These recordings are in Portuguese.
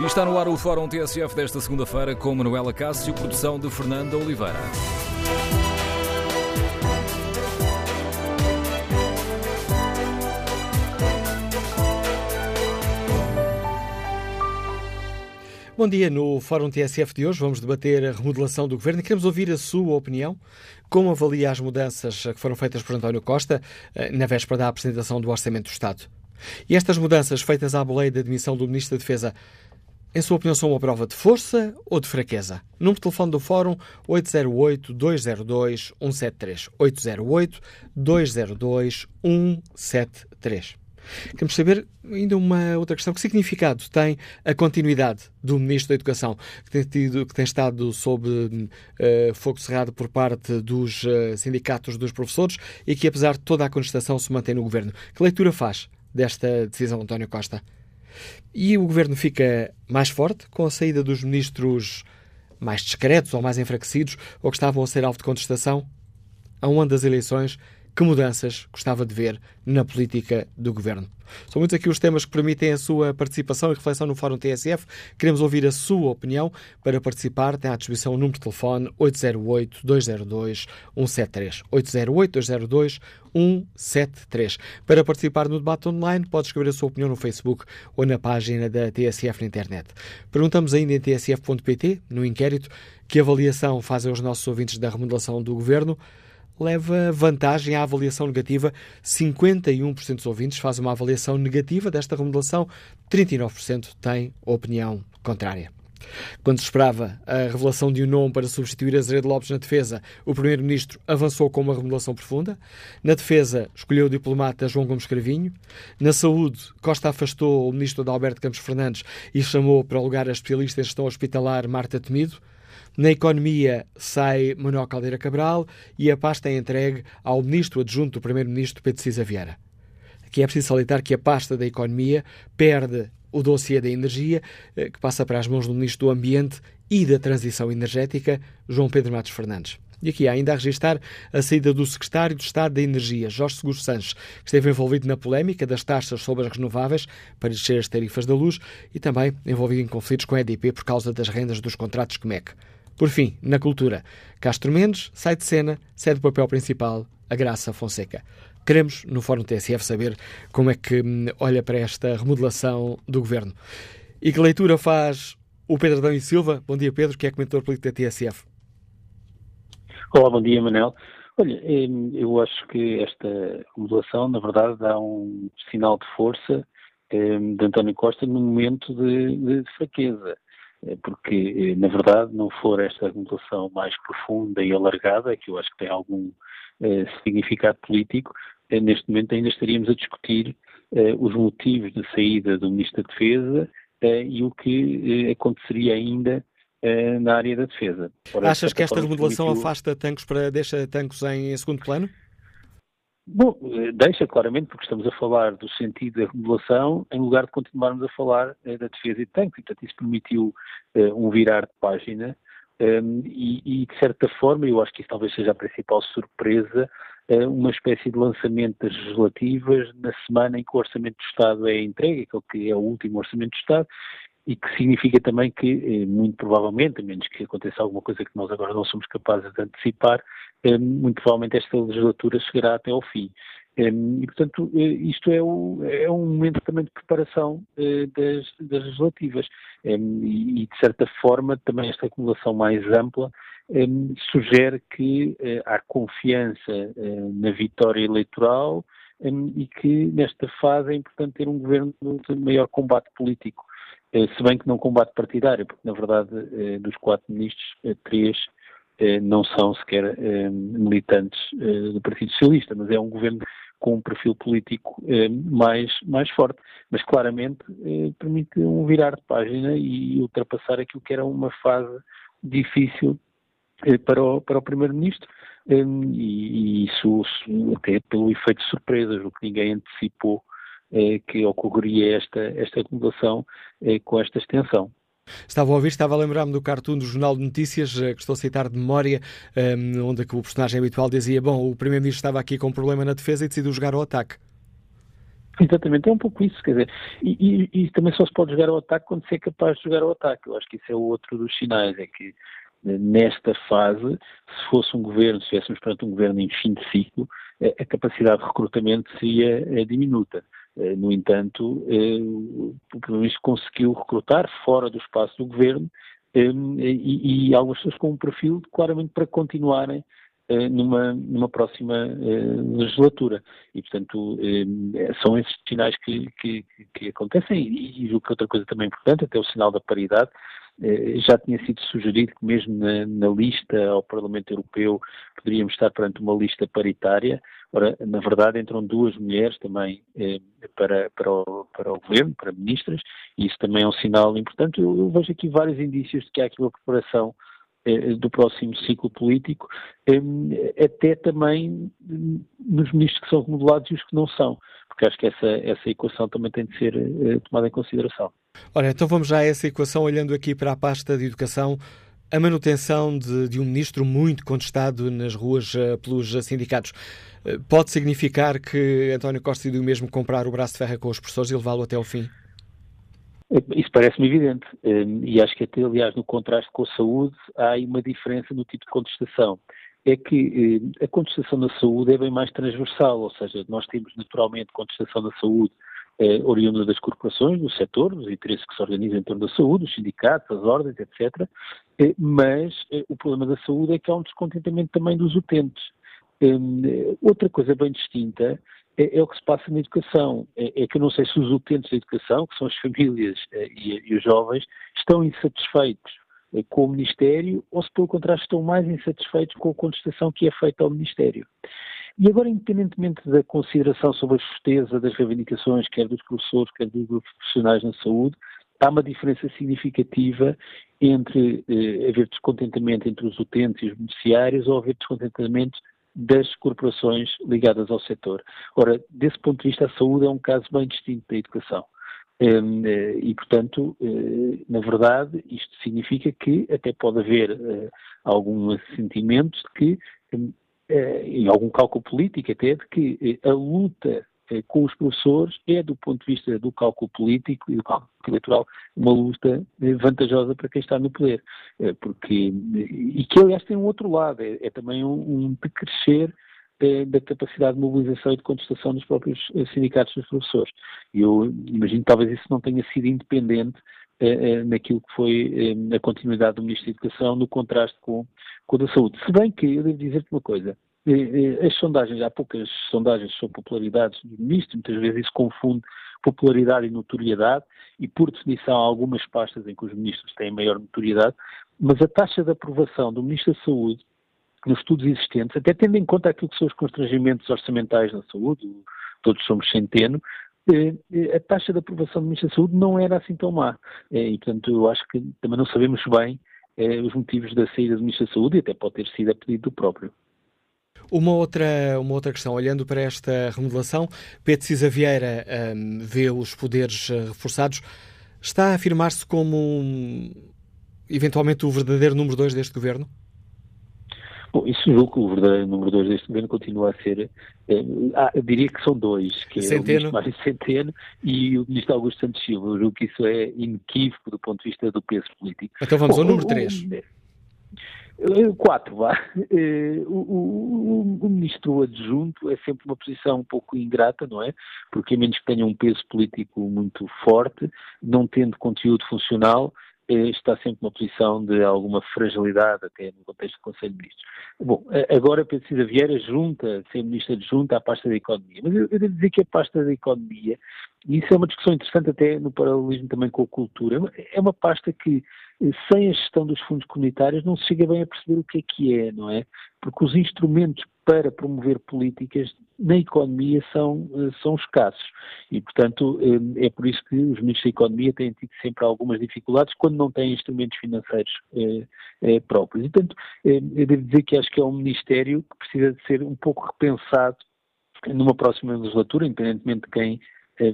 E está no ar o Fórum TSF desta segunda-feira com Manuela Cássio, produção de Fernanda Oliveira. Bom dia. No Fórum TSF de hoje vamos debater a remodelação do governo e queremos ouvir a sua opinião. Como avalia as mudanças que foram feitas por António Costa eh, na véspera da apresentação do Orçamento do Estado? E estas mudanças feitas à boleia da admissão do Ministro da Defesa em sua opinião, são uma prova de força ou de fraqueza? Número de telefone do Fórum 808-202-173. 808-202-173. Queremos saber ainda uma outra questão. Que significado tem a continuidade do Ministro da Educação, que tem, tido, que tem estado sob uh, fogo cerrado por parte dos uh, sindicatos dos professores e que, apesar de toda a contestação, se mantém no Governo? Que leitura faz desta decisão, António Costa? E o governo fica mais forte com a saída dos ministros mais discretos ou mais enfraquecidos ou que estavam a ser alvo de contestação? A um ano das eleições, que mudanças gostava de ver na política do governo? São muitos aqui os temas que permitem a sua participação e reflexão no Fórum TSF. Queremos ouvir a sua opinião. Para participar, tem à disposição o número de telefone 808-202-173. 808-202-173. Para participar no debate online, pode escrever a sua opinião no Facebook ou na página da TSF na internet. Perguntamos ainda em tsf.pt, no inquérito, que avaliação fazem os nossos ouvintes da remodelação do governo leva vantagem à avaliação negativa. 51% dos ouvintes fazem uma avaliação negativa desta remodelação, 39% têm opinião contrária. Quando se esperava a revelação de um nome para substituir Azeredo Lopes na defesa, o Primeiro-Ministro avançou com uma remodelação profunda. Na defesa, escolheu o diplomata João Gomes Cravinho. Na saúde, Costa afastou o Ministro Adalberto Campos Fernandes e chamou para o lugar a especialista em gestão hospitalar Marta Temido. Na economia sai Manuel Caldeira Cabral e a pasta é entregue ao ministro adjunto do primeiro-ministro Pedro Cisa Vieira. Aqui é preciso salientar que a pasta da economia perde o dossiê da energia, eh, que passa para as mãos do ministro do Ambiente e da Transição Energética, João Pedro Matos Fernandes. E aqui há ainda a registrar a saída do secretário de Estado da Energia, Jorge Seguros Sanches, que esteve envolvido na polémica das taxas sobre as renováveis para descer as tarifas da luz e também envolvido em conflitos com a EDP por causa das rendas dos contratos COMEC. Por fim, na cultura, Castro Mendes sai de cena, cede o papel principal a Graça Fonseca. Queremos, no Fórum TSF, saber como é que hum, olha para esta remodelação do governo. E que leitura faz o Pedro Adão e Silva? Bom dia, Pedro, que é comentador político da TSF. Olá, bom dia, Manel. Olha, hum, eu acho que esta remodelação, na verdade, dá um sinal de força hum, de António Costa no momento de, de fraqueza. Eh, porque, eh, na verdade, não for esta regulação mais profunda e alargada, que eu acho que tem algum eh, significado político, eh, neste momento ainda estaríamos a discutir eh, os motivos de saída do Ministro da Defesa eh, e o que aconteceria ainda na área da defesa. Achas que esta remodelação permitiu... afasta tanques para deixa tanques em segundo plano? Bom, deixa claramente, porque estamos a falar do sentido da remodelação em lugar de continuarmos a falar eh, da defesa e de tanques. E, portanto, isso permitiu eh, um virar de página ehm, e, e, de certa forma, eu acho que isso talvez seja a principal surpresa, eh, uma espécie de lançamento das legislativas na semana em que o Orçamento do Estado é entregue, que é o último Orçamento do Estado, e que significa também que, eh, muito provavelmente, a menos que aconteça alguma coisa que nós agora não somos capazes de antecipar, eh, muito provavelmente esta legislatura chegará até ao fim. Eh, e, portanto, isto é, o, é um momento também de preparação das, das legislativas. E, de certa forma, também esta acumulação mais ampla sugere que há confiança na vitória eleitoral e que nesta fase é importante ter um governo de maior combate político. Eh, se bem que não combate partidário, porque na verdade eh, dos quatro ministros, eh, três não são sequer militantes do Partido Socialista, mas é um governo com um perfil político mais, mais forte, mas claramente permite um virar de página e ultrapassar aquilo que era uma fase difícil para o, para o Primeiro-Ministro, e, isso até pelo efeito de surpresas, o que ninguém antecipou é, que ocorreria esta, esta acumulação é, com esta extensão. Estava a ouvir, estava a lembrar-me do cartoon do Jornal de Notícias, eh, que estou a citar de memória, um, onde o personagem habitual dizia: Bom, o Primeiro-Ministro estava aqui com um problema na defesa e decidiu jogar ao ataque. Exatamente, é um pouco isso, quer dizer, e, e, e, também só se pode jogar ao ataque quando se é capaz de jogar ao ataque. Eu acho que isso é outro dos sinais, é que nesta fase, se fosse um governo, se estivéssemos perante um governo em fim de ciclo, a capacidade de recrutamento seria eh, diminuta. Eh, no entanto, eh, o Primeiro-Ministro conseguiu recrutar fora do espaço do governo e, e algumas pessoas com um perfil claramente para continuarem numa, numa próxima legislatura. E, portanto, são esses sinais que, que, que acontecem. E, o que outra coisa também importante, até o sinal da paridade, eh, já tinha sido sugerido que mesmo na, na, lista ao Parlamento Europeu poderíamos estar perante uma lista paritária. Ora, na verdade, entram duas mulheres também eh, para, para, o, para o governo, para ministras, e isso também é um sinal importante. Eu, eu vejo aqui vários indícios de que há aqui uma preparação eh, do próximo ciclo político, eh, até também nos ministros que são remodelados e os que não são, porque acho que essa, essa equação também tem de ser eh, tomada em consideração. Ora, então vamos já a essa equação, olhando aqui para a pasta de educação. A manutenção de, de um ministro muito contestado nas ruas uh, pelos sindicatos uh, pode significar que António Costa decidiu mesmo comprar o braço de ferro com os professores e levá-lo até ao fim? Isso parece-me evidente. E acho que até, aliás, no contraste com a saúde, há aí uma diferença no tipo de contestação. É que a contestação da saúde é bem mais transversal, ou seja, nós temos naturalmente contestação da saúde eh, oriunda das corporações, do setor, dos interesses que se organizam em torno da saúde, os sindicatos, as ordens, etc. Eh, mas eh, o problema da saúde é que há um descontentamento também dos utentes. Eh, outra coisa bem distinta é, é, o que se passa na educação. É, é, que eu não sei se os utentes da educação, que são as famílias e, e os jovens, estão insatisfeitos com o Ministério ou se, pelo contrário, estão mais insatisfeitos com a contestação que é feita ao Ministério. E agora, independentemente da consideração sobre a justeza das reivindicações, quer dos professores, quer dos profissionais na saúde, há uma diferença significativa entre eh, haver descontentamento entre os utentes e os beneficiários ou haver descontentamento das corporações ligadas ao setor. Ora, desse ponto de vista, a saúde é um caso bem distinto da educação. Hum, eh, e, portanto, eh, na verdade, isto significa que até pode haver eh, algum sentimento de que hum, e algum cálculo político até, de que a luta com os professores é, do ponto de vista do cálculo político e do cálculo eleitoral, uma luta vantajosa para quem está no poder. Porque, e que, aliás, tem um outro lado, é, é também um, um decrescer da capacidade de mobilização e de contestação dos próprios sindicatos dos professores. Eu imagino que talvez isso não tenha sido independente eh, naquilo que foi eh, a continuidade do Ministro da Educação no contraste com, com a da Saúde. Se bem que eu devo dizer-te uma coisa, eh, as sondagens, há poucas sondagens sobre popularidades do Ministro, muitas vezes isso confunde popularidade e notoriedade, e por definição há algumas pastas em que os ministros têm maior notoriedade, mas a taxa de aprovação do Ministro da Saúde nos estudos existentes, até tendo em conta aquilo que são os constrangimentos orçamentais na saúde, todos somos centeno, eh, eh, a taxa de aprovação do Ministro da Saúde não era assim tão má. Eh, e, portanto, eu acho que também não sabemos bem os motivos da saída do Ministro da Saúde e até pode ter sido a pedido do próprio. Uma outra, uma outra questão, olhando para esta remodelação, Pedro Cisa Vieira um, vê os poderes reforçados. Está a afirmar-se como um, eventualmente o verdadeiro número dois deste governo? Bom, isso julgo que o verdadeiro número dois deste governo continua a ser, eh, ah, diria que são dois, que Centeno. é o ministro Mário Centeno e o ministro Augusto Santos Silva. Eu julgo que isso é inequívoco do ponto de vista do peso político. Então vamos Bom, ao número três. Quatro, vá. Eh, o, o, o, ministro adjunto é sempre uma posição um pouco ingrata, não é? Porque a menos que tenha um peso político muito forte, não tendo conteúdo funcional, eh, está sempre numa posição de alguma fragilidade, até no contexto do Conselho de Ministros. Bom, agora Pedro Cida Vieira junta, ser Ministro adjunto à pasta da Economia. Mas eu, eu devo dizer que a pasta da Economia, e isso é uma discussão interessante até no paralelismo também com a cultura, é uma pasta que, eh, sem a gestão dos fundos comunitários, não se chega bem a perceber o que é que é, não é? Porque os instrumentos para promover políticas na economia são, eh, são escassos. E, portanto, eh, é por isso que os ministros da Economia têm tido sempre algumas dificuldades quando não têm instrumentos financeiros eh, próprios. E, portanto, eu devo dizer que acho que é um ministério que precisa de ser um pouco repensado numa próxima legislatura, independentemente de quem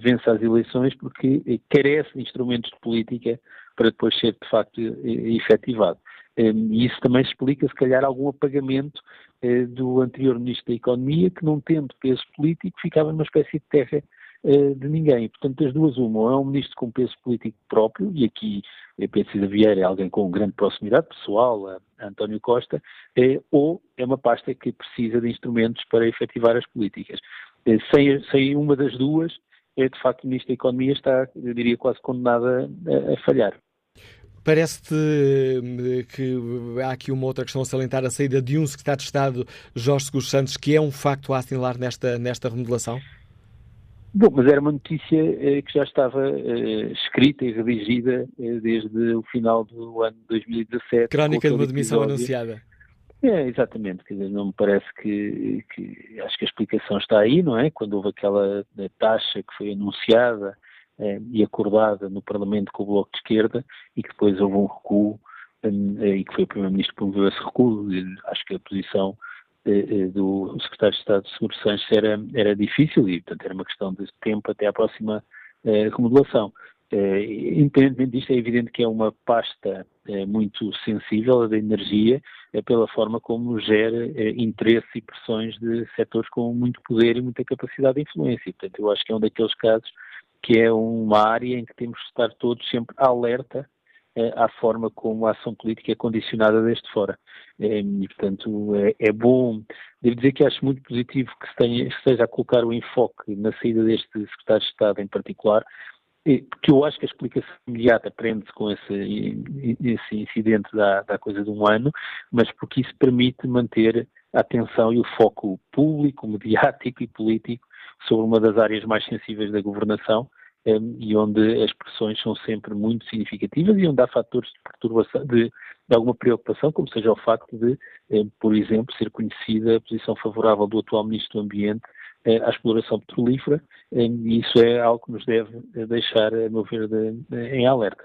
vence as eleições, porque carece de instrumentos de política para depois ser, de facto, efetivado. E isso também explica, se calhar, algum apagamento eh, do anterior Ministro da Economia, que não tendo peso político, ficava numa espécie de terra de ninguém. Portanto, das duas, uma, ou é um ministro com peso político próprio, e aqui Pedro Cida Vieira é alguém com grande proximidade pessoal a, António Costa, ou é uma pasta que precisa de instrumentos para efetivar as políticas. sem, sem uma das duas, é, de facto, o Ministro da Economia está, eu diria, quase condenada a falhar. Parece-te eh, que há aqui uma outra questão a salientar, a saída de um secretário de Estado, Jorge Seguros Santos, que é um facto a assinalar nesta, nesta remodelação? Bom, mas era uma notícia eh, que já estava eh, escrita e redigida eh, desde o final do ano de 2017. Crónica de uma demissão anunciada. É, exatamente, quer dizer, não me parece que, que, acho que a explicação está aí, não é? Quando houve aquela taxa que foi anunciada eh, e acordada no Parlamento com o Bloco de Esquerda e que depois houve um recuo eh, e que foi o Primeiro-Ministro que promoveu esse recuo, acho que a posição eh, eh, do Secretário de Estado de Seguro Sanches era, era difícil e, portanto, era uma questão de tempo até à próxima eh, remodelação. Eh, independentemente disto, é evidente que é uma pasta eh, muito sensível da energia eh, pela forma como gera interesse e pressões de setores com muito poder e muita capacidade de influência. Portanto, eu acho que é um daqueles casos que é uma área em que temos de estar todos sempre alerta à forma como a ação política é condicionada desde fora. E, portanto, é, é, bom, devo dizer que acho muito positivo que se, tenha, esteja a colocar o enfoque na saída deste secretário de Estado em particular, que eu acho que a explicação imediata prende-se com esse, esse incidente da, da coisa de um ano, mas porque isso permite manter a atenção e o foco público, mediático e político sobre uma das áreas mais sensíveis da governação um, e onde as pressões são sempre muito significativas e onde há fatores de perturbação, de, de alguma preocupação, como seja o facto de, um, por exemplo, ser conhecida a posição favorável do atual Ministro do Ambiente eh, à exploração petrolífera e isso é algo que nos deve deixar, a meu ver, de, de, em alerta.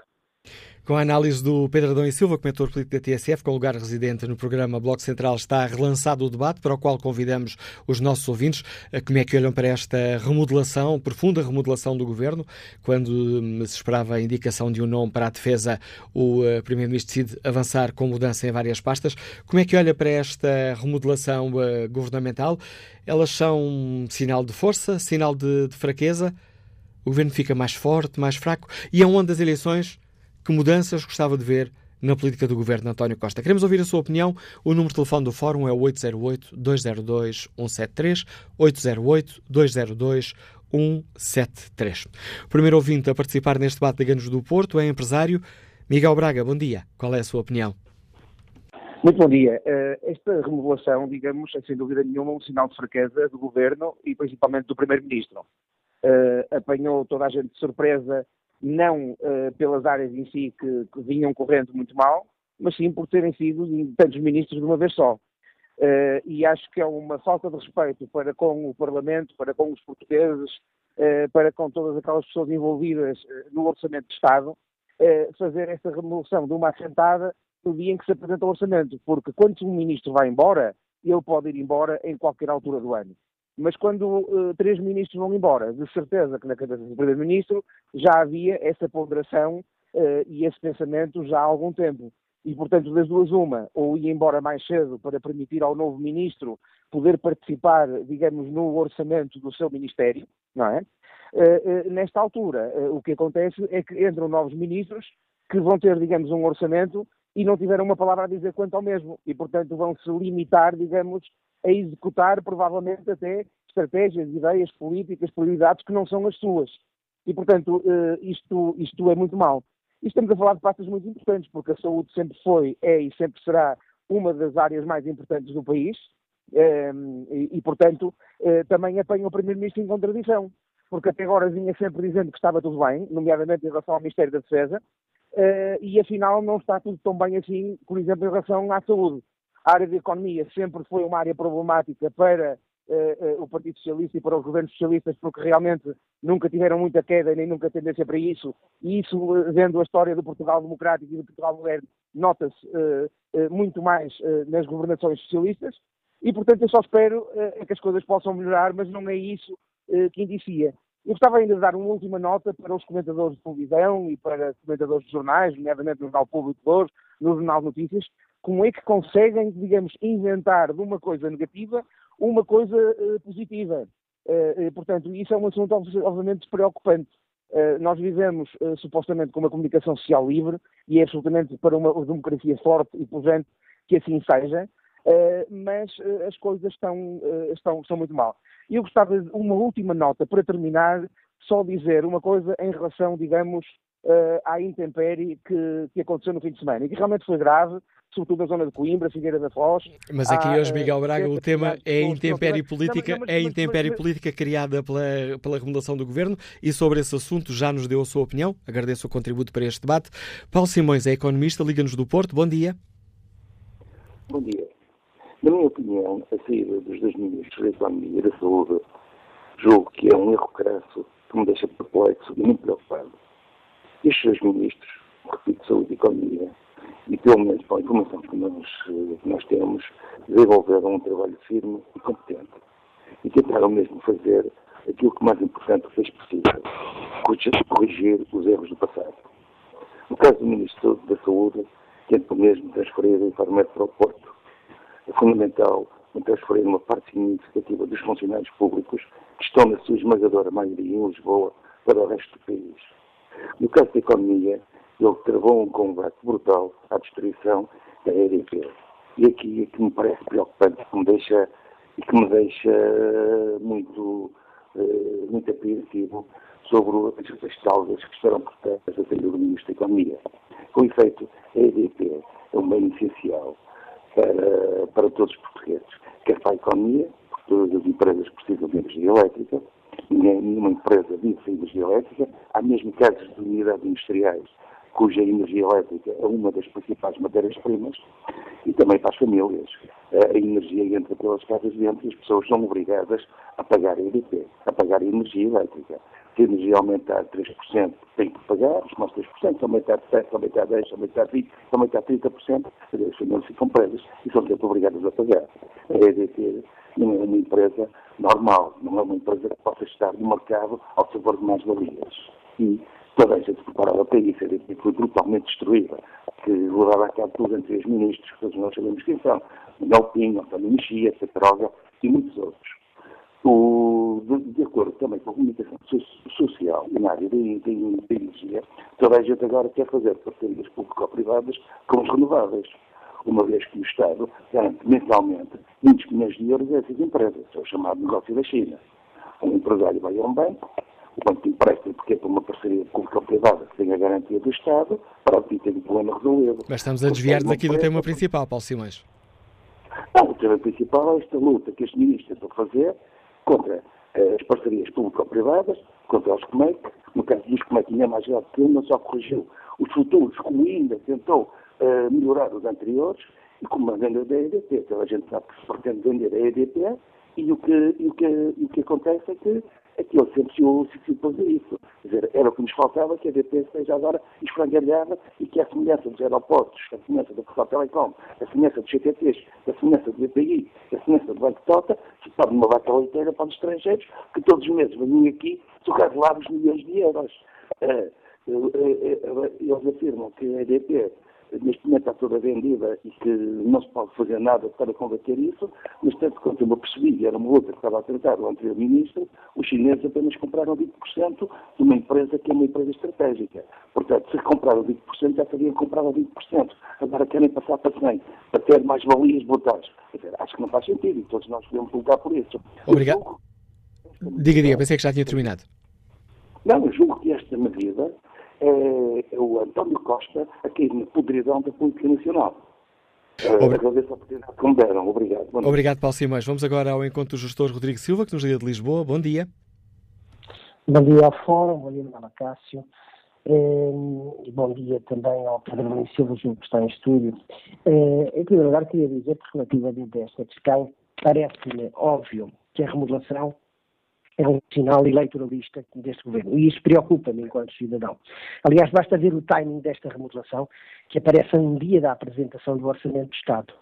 Com a análise do Pedro Adão e Silva, comentor político da TSF, com lugar residente no programa Bloco Central, está relançado o debate para o qual convidamos os nossos ouvintes. Como é que olham para esta remodelação, profunda remodelação do governo? Quando hum, se esperava a indicação de um nome para a defesa, o uh, Primeiro-Ministro decide avançar com mudança em várias pastas. Como é que olha para esta remodelação uh, governamental? Elas são sinal de força, sinal de, de fraqueza? O governo fica mais forte, mais fraco? E é onde das eleições que mudanças gostava de ver na política do governo António Costa? Queremos ouvir a sua opinião. O número de telefone do Fórum é 808-202-173, 808-202-173. O primeiro ouvinte a participar neste debate de Ganos do Porto é empresário Miguel Braga. Bom dia. Qual é a sua opinião? Muito bom dia. Eh, esta remodelação, digamos, é sem dúvida nenhuma um sinal de fraqueza do governo e principalmente do primeiro-ministro. Uh, apanhou toda a gente de surpresa não uh, pelas áreas em si que, que, vinham correndo muito mal, mas sim por terem sido tantos ministros de uma vez só. Uh, e acho que é uma falta de respeito para com o Parlamento, para com os portugueses, uh, para com todas aquelas pessoas envolvidas no Orçamento de Estado, fazer esta remoção de uma assentada no dia em que se apresenta o Orçamento, porque quando um ministro vai embora, ele pode ir embora em qualquer altura do ano. Mas quando uh, três ministros vão embora, de certeza que na cabeça do primeiro-ministro já havia essa ponderação uh, e esse pensamento já há algum tempo. E, portanto, das duas uma, ou ia embora mais cedo para permitir ao novo ministro poder participar, digamos, no orçamento do seu ministério, não é? Uh, nesta altura, o que acontece é que entram novos ministros que vão ter, digamos, um orçamento e não tiveram uma palavra a dizer quanto ao mesmo. E, portanto, vão se limitar, digamos, a executar provavelmente até estratégias, ideias políticas, prioridades que não são as suas. E, portanto, eh, isto, isto é muito mau. E estamos a falar de pastas muito importantes, porque a saúde sempre foi, é e sempre será uma das áreas mais importantes do país, eh, e, portanto, eh, também apanha o Primeiro-Ministro em contradição, porque até agora vinha sempre dizendo que estava tudo bem, nomeadamente em relação ao Ministério da Defesa, e afinal não está tudo tão bem assim, por exemplo, em relação à saúde. A área de economia sempre foi uma área problemática para uh, uh, o Partido Socialista e para os governos socialistas, porque realmente nunca tiveram muita queda nem nunca tendência para isso. E isso, uh, vendo a história do Portugal democrático e do Portugal moderno, nota-se muito mais nas governações socialistas. E, portanto, eu só espero que as coisas possam melhorar, mas não é isso que indicia. Eu gostava ainda de dar uma última nota para os comentadores de televisão e para comentadores de jornais, nomeadamente no Jornal Público de hoje, no Jornal Notícias, como é que conseguem, digamos, inventar de uma coisa negativa uma coisa uh, positiva. portanto, isso é um assunto obviamente preocupante. nós vivemos supostamente com uma comunicação social livre e é absolutamente para uma democracia forte e pujante que assim seja, mas as coisas estão, estão, estão muito mal. Eu gostava de uma última nota para terminar, só dizer uma coisa em relação, digamos, uh, à intempérie que, que aconteceu no fim de semana e que realmente foi grave, sobretudo na zona de Coimbra, Figueira da Foz. Mas aqui hoje, Miguel Braga, o tema é a intempérie política, é a intempérie política criada pela, pela remodelação do governo e sobre esse assunto já nos deu a sua opinião. Agradeço o contributo para este debate. Paulo Simões é economista, Liga-nos do Porto. Bom dia. Bom dia. Na minha opinião, a saída dos dois ministros da Economia e da Saúde julgo que é um erro crasso que me deixa perplexo e muito preocupado. Estes dois ministros, repito, Saúde e Economia, e pelo menos pela informação que nós, que nós temos, desenvolveram um trabalho firme e competente. E tentaram mesmo fazer aquilo que mais importante fez possível, corrigir os erros do passado. No caso do Ministro da Saúde, tentou mesmo transferir o Infarmed para o Porto. É fundamental transferir uma parte significativa dos funcionários públicos que estão na sua esmagadora maioria em Lisboa para o resto do país. No caso da economia, ele travou um combate brutal à destruição da EDP. E aqui é que me parece preocupante, que me deixa, e que me deixa muito, uh, muito apreensivo sobre as causas que estarão por trás da saída do Ministro da Economia. Com efeito, a EDP é um bem essencial para, para todos os portugueses, quer para a economia, porque todas as empresas precisam de energia elétrica, nenhuma empresa vive sem energia elétrica. Há mesmo casos de unidades industriais cuja energia elétrica é uma das principais matérias-primas e também para as famílias. A energia entra pelas casas dentro e as pessoas são obrigadas a pagar a EDP, a pagar a energia elétrica. Se a energia aumentar 3%, tem que pagar, os mais 3%, se aumentar 7%, se aumentar 10%, se aumentar 20%, se aumentar 30%, as famílias ficam presas e são sempre obrigadas a pagar. A EDP não é uma empresa normal, não é uma empresa que possa estar no mercado ao favor de mais-valias. E toda a gente preparava para isso, a EDP foi brutalmente destruída, que levava a cabo tudo entre os ministros, que todos nós sabemos quem são, Miguel Pinho, António Mexia, Cetroga e muitos outros. O, de, de, acordo também com a comunicação social e na área da energia, toda a gente agora quer fazer parcerias público-privadas com os renováveis uma vez que o Estado garante mensalmente muitos milhões de euros a essas empresas, é o chamado negócio da China. Um empresário vai a um banco, o banco empresta porque é para uma parceria público-privada que tem a garantia do Estado, para obter o problema resolvido. Mas estamos a desviar daqui do tema principal, Paulo Simões. Não, o tema principal é esta luta que este ministro estão a fazer contra eh, as parcerias público-privadas, contra os COMEC. No caso dos COMEC, ainda é mais grave que não só corrigiu os futuros, como ainda tentou uh, melhorar os anteriores, e como a venda da EDP. Então a gente sabe que se pretende vender a EDP, e o que, e o que, e o que acontece é que é que ele sempre se fazer isso. Quer dizer, era o que nos faltava, que a DP seja agora esfrangalhada e que a semelhança dos aeroportos, a semelhança da Portugal Telecom, a semelhança dos CTTs, a semelhança do BPI, a semelhança do Banco Tota, se torne uma vaca leiteira para os estrangeiros, que todos os meses venham aqui lá os milhões de euros. Uh, uh, uh, eles afirmam que a EDP neste momento está toda vendida e que não se pode fazer nada para combater isso, mas tanto quanto eu me percebi, e era uma outra que estava a tratar o anterior ministro, os chineses apenas compraram 20% de uma empresa que é uma empresa estratégica. Portanto, se compraram 20%, já teriam comprado 20%. Agora querem passar para 100%, para ter mais valias brutais. Dizer, acho que não faz sentido e todos nós devemos lutar por isso. Obrigado. Diga, diga, pensei que já tinha terminado. Não, eu julgo que esta medida é, o António Costa a cair na podridão da política nacional. Obri... Agradeço a oportunidade que me deram. Obrigado. Obrigado, Paulo Simões. Vamos agora ao encontro do gestor Rodrigo Silva, que nos liga de Lisboa. Bom dia. Bom dia ao Fórum, bom dia, Ana Cássio. Eh, e bom dia também ao Pedro Nunes Silva, que está em estúdio. Eh, em primeiro lugar, queria dizer que, relativamente a esta questão, parece-me óbvio que a remodelação é um sinal eleitoralista deste governo. E isso preocupa-me enquanto cidadão. Aliás, basta ver o timing desta remodelação, que aparece um dia da apresentação do Orçamento do Estado.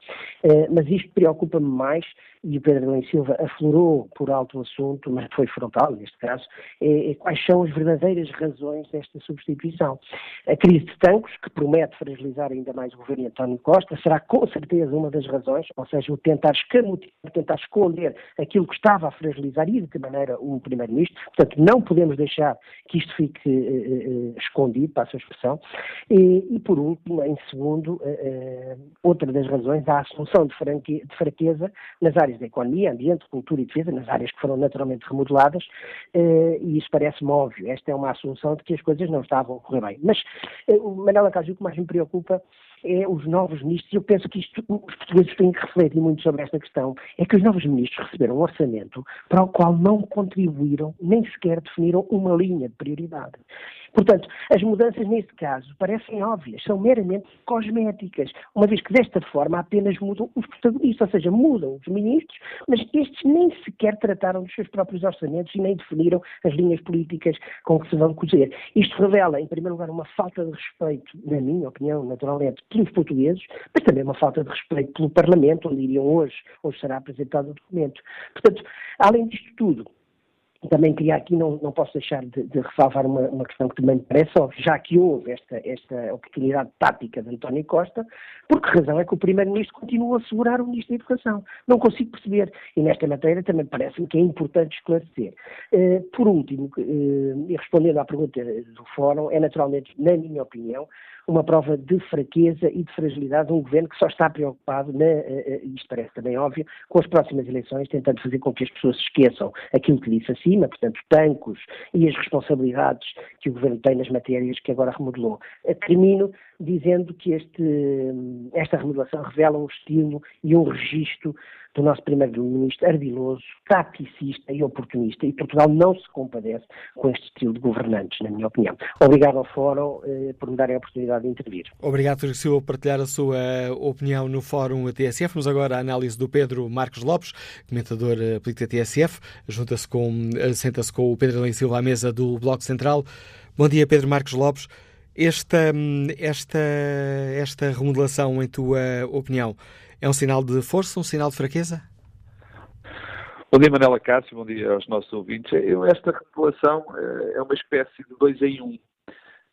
Uh, mas isto preocupa-me mais e o Pedro Adão Silva aflorou por alto o assunto, mas foi frontal neste caso, é, é quais são as verdadeiras razões desta substituição. A crise de Tancos, que promete fragilizar ainda mais o governo de António Costa, será com certeza uma das razões, ou seja, o tentar escamotear, tentar esconder aquilo que estava a fragilizar e de que maneira o Primeiro-Ministro. Portanto, não podemos deixar que isto fique eh, eh escondido, para a sua expressão. E, e, por último, em segundo, eh, eh outra das razões, a assunção de, de fraqueza nas áreas da economia, ambiente, cultura e defesa, nas áreas que foram naturalmente remodeladas, eh, e isso parece-me óbvio. Esta é uma assunção de que as coisas não estavam a correr bem. Mas, eh, Manela Cássio, o que mais me preocupa é os novos ministros, e eu penso que isto, os portugueses têm que refletir muito sobre esta questão, é que os novos ministros receberam um orçamento para o qual não contribuíram, nem sequer definiram uma linha de prioridade. Portanto, as mudanças neste caso parecem óbvias, são meramente cosméticas, uma vez que desta forma apenas mudam os protagonistas, ou seja, mudam os ministros, mas estes nem sequer trataram dos seus próprios orçamentos e nem definiram as linhas políticas com que se vão cozer. Isto revela, em primeiro lugar, uma falta de respeito, na minha opinião, naturalmente, pelos portugueses, mas também uma falta de respeito pelo Parlamento, onde iriam hoje, hoje será apresentado o documento. Portanto, além disto tudo, também queria aqui, não, não posso deixar de, de ressalvar uma, uma, questão que também me parece óbvia, já que houve esta, esta oportunidade tática de António Costa, por que razão é que o Primeiro-Ministro continua a segurar o Ministro da Educação? Não consigo perceber. E nesta matéria também parece-me que é importante esclarecer. Uh, por último, uh, e respondendo à pergunta do Fórum, é naturalmente, na minha opinião, uma prova de fraqueza e de fragilidade de um governo que só está preocupado, na, eh, isto parece também óbvio, com as próximas eleições, tentando fazer com que as pessoas se esqueçam aquilo que disse acima, portanto, tancos e as responsabilidades que o governo tem nas matérias que agora remodelou. Eh, termino dizendo que este, esta remodelação revela um estilo e um registro do nosso primeiro-ministro ardiloso, taticista e oportunista, e Portugal não se compadece com este estilo de governantes, na minha opinião. Obrigado ao Fórum eh, por me darem a oportunidade de intervir. Obrigado, Sr. Silva, por partilhar a sua opinião no Fórum TSF. Vamos agora à análise do Pedro Marcos Lopes, comentador eh, político da TSF. Junta-se com, eh, senta-se com o Pedro Além Silva à mesa do Bloco Central. Bom dia, Pedro Marcos Lopes. Esta, hum, esta, esta remodelação, em tua opinião, é um sinal de força, um sinal de fraqueza? Bom dia, Manela Cássio, bom dia aos nossos ouvintes. Eu, esta revelação eh, é uma espécie de dois em um.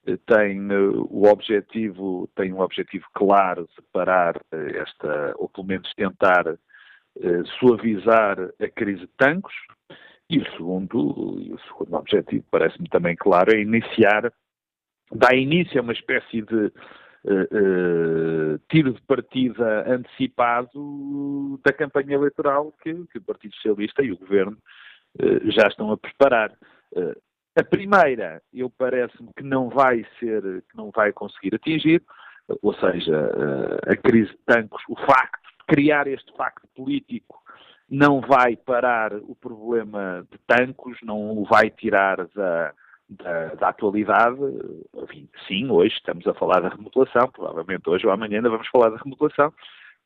Eh, tem eh, o objetivo, tem um objetivo claro de parar esta, ou pelo menos tentar suavizar a crise de tancos, e o segundo, e o segundo objetivo parece-me também claro, é iniciar, dar início a uma espécie de uh, tiro de partida antecipado da campanha eleitoral que, que o Partido Socialista e o Governo uh, já estão a preparar. a primeira, eu parece-me que não vai ser, que não vai conseguir atingir, ou seja, a crise de tancos, o facto de criar este facto político não vai parar o problema de tancos, não o vai tirar da, da, da, atualidade, sim, hoje estamos a falar da remodelação, provavelmente hoje ou amanhã ainda vamos falar da remodelação,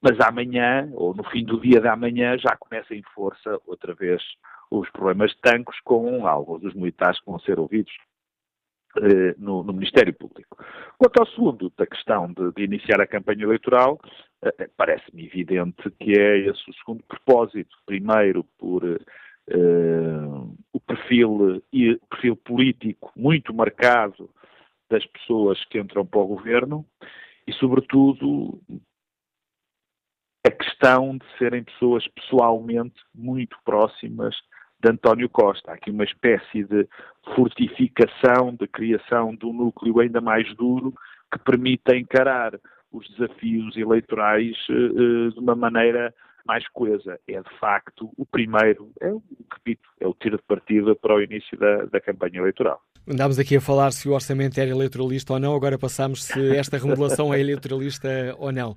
mas amanhã, ou no fim do dia de amanhã, já começa em força outra vez os problemas de tancos com alguns dos militares que vão ser ouvidos eh, no, no, Ministério Público. Quanto ao segundo, da questão de, de iniciar a campanha eleitoral, eh, parece-me evidente que é esse o segundo propósito. Primeiro, por uh, o perfil perfil político muito marcado das pessoas que entram para o governo e, sobretudo, a questão de serem pessoas pessoalmente muito próximas de António Costa. Há aqui uma espécie de fortificação, de criação de um núcleo ainda mais duro que permita encarar os desafios eleitorais uh, de uma maneira mais coesa. É, de facto, o primeiro, é, repito, é o tiro de partida para o início da, da campanha eleitoral. Andámos aqui a falar se o orçamento era eleitoralista ou não, agora passamos se esta remodelação é eleitoralista ou não.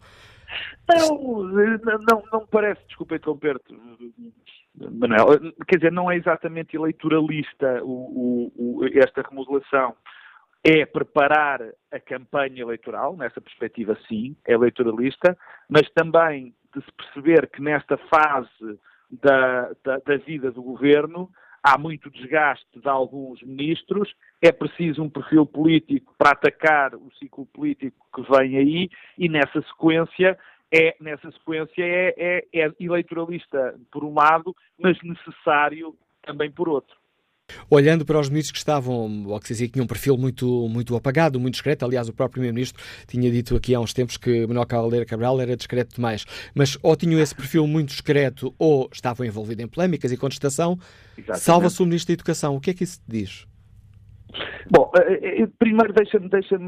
Não, não, não parece, desculpa interromper-te, Manuel, quer dizer, não é exatamente eleitoralista o, o, esta remodelação. É preparar a campanha eleitoral, nessa perspectiva sim, é eleitoralista, mas também de se perceber que nesta fase da, da, da vida do governo há muito desgaste de alguns ministros, é preciso um perfil político para atacar o ciclo político que vem aí e nessa sequência é, nessa sequência, é, é, é eleitoralista por um lado, mas necessário também por outro. Olhando para os ministros que estavam, ou que se dizia que tinham um perfil muito, muito apagado, muito discreto, aliás, o próprio Primeiro-Ministro tinha dito aqui há uns tempos que Manuel Caldeira Cabral era discreto demais, mas ou tinham esse perfil muito discreto ou estavam envolvidos em polémicas e contestação, salva-se o Ministro da Educação. O que é que isso te diz? Bom, eh, eh, primeiro deixa-me deixa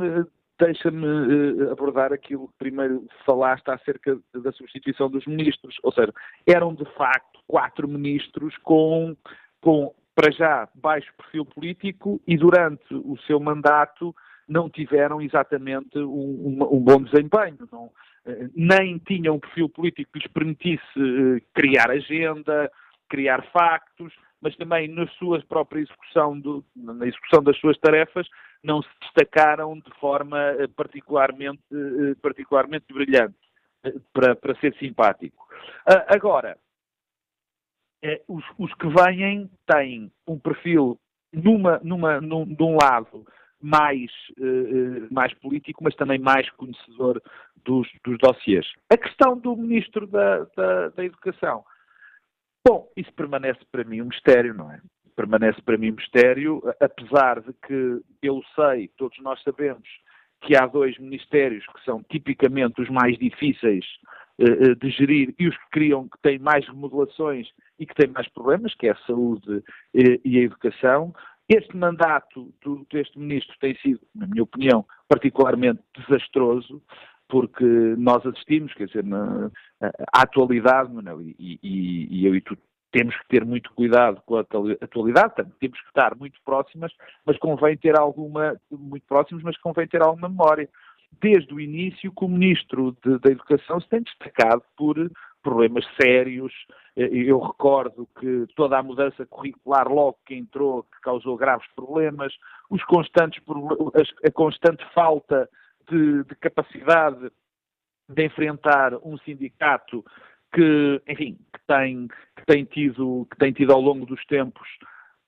deixa-me uh, abordar aquilo que primeiro falaste acerca da substituição dos ministros. Ou seja, eram de facto quatro ministros com, com para já, baixo perfil político e durante o seu mandato não tiveram exatamente um, um, um bom desempenho. Não, uh, nem tinham um perfil político que lhes permitisse uh, criar agenda, criar factos, mas também na sua própria execução, do, na execução das suas tarefas, não se destacaram de forma eh, particularmente, eh, particularmente brilhante, eh, para, para ser simpático. Agora, os, os que vêm têm um perfil numa, numa, num, de um lado mais, mais político, mas também mais conhecedor dos, dos dossiers. A questão do Ministro da, da, da Educação Bom, isso permanece para mim um mistério, não é? Permanece para mim um mistério, apesar de que eu sei, todos nós sabemos, que há dois ministérios que são tipicamente os mais difíceis de gerir e os que criam, que têm mais remodelações e que têm mais problemas, que é a saúde uh, e a educação. Este mandato do, deste ministro tem sido, na minha opinião, particularmente desastroso porque nós assistimos, quer dizer, na, à atualidade, Manuel, e, e, e eu e tu temos que ter muito cuidado com a atualidade, temos que estar muito próximas, mas convém ter alguma, muito próximos, mas convém ter alguma memória. Desde o início que o Ministro de, da Educação se tem destacado por problemas sérios. Eu recordo que toda a mudança curricular logo que entrou que causou graves problemas, os constantes, a constante falta de, de capacidade de enfrentar um sindicato que, enfim, que tem, que tem, tido, que tem tido ao longo dos tempos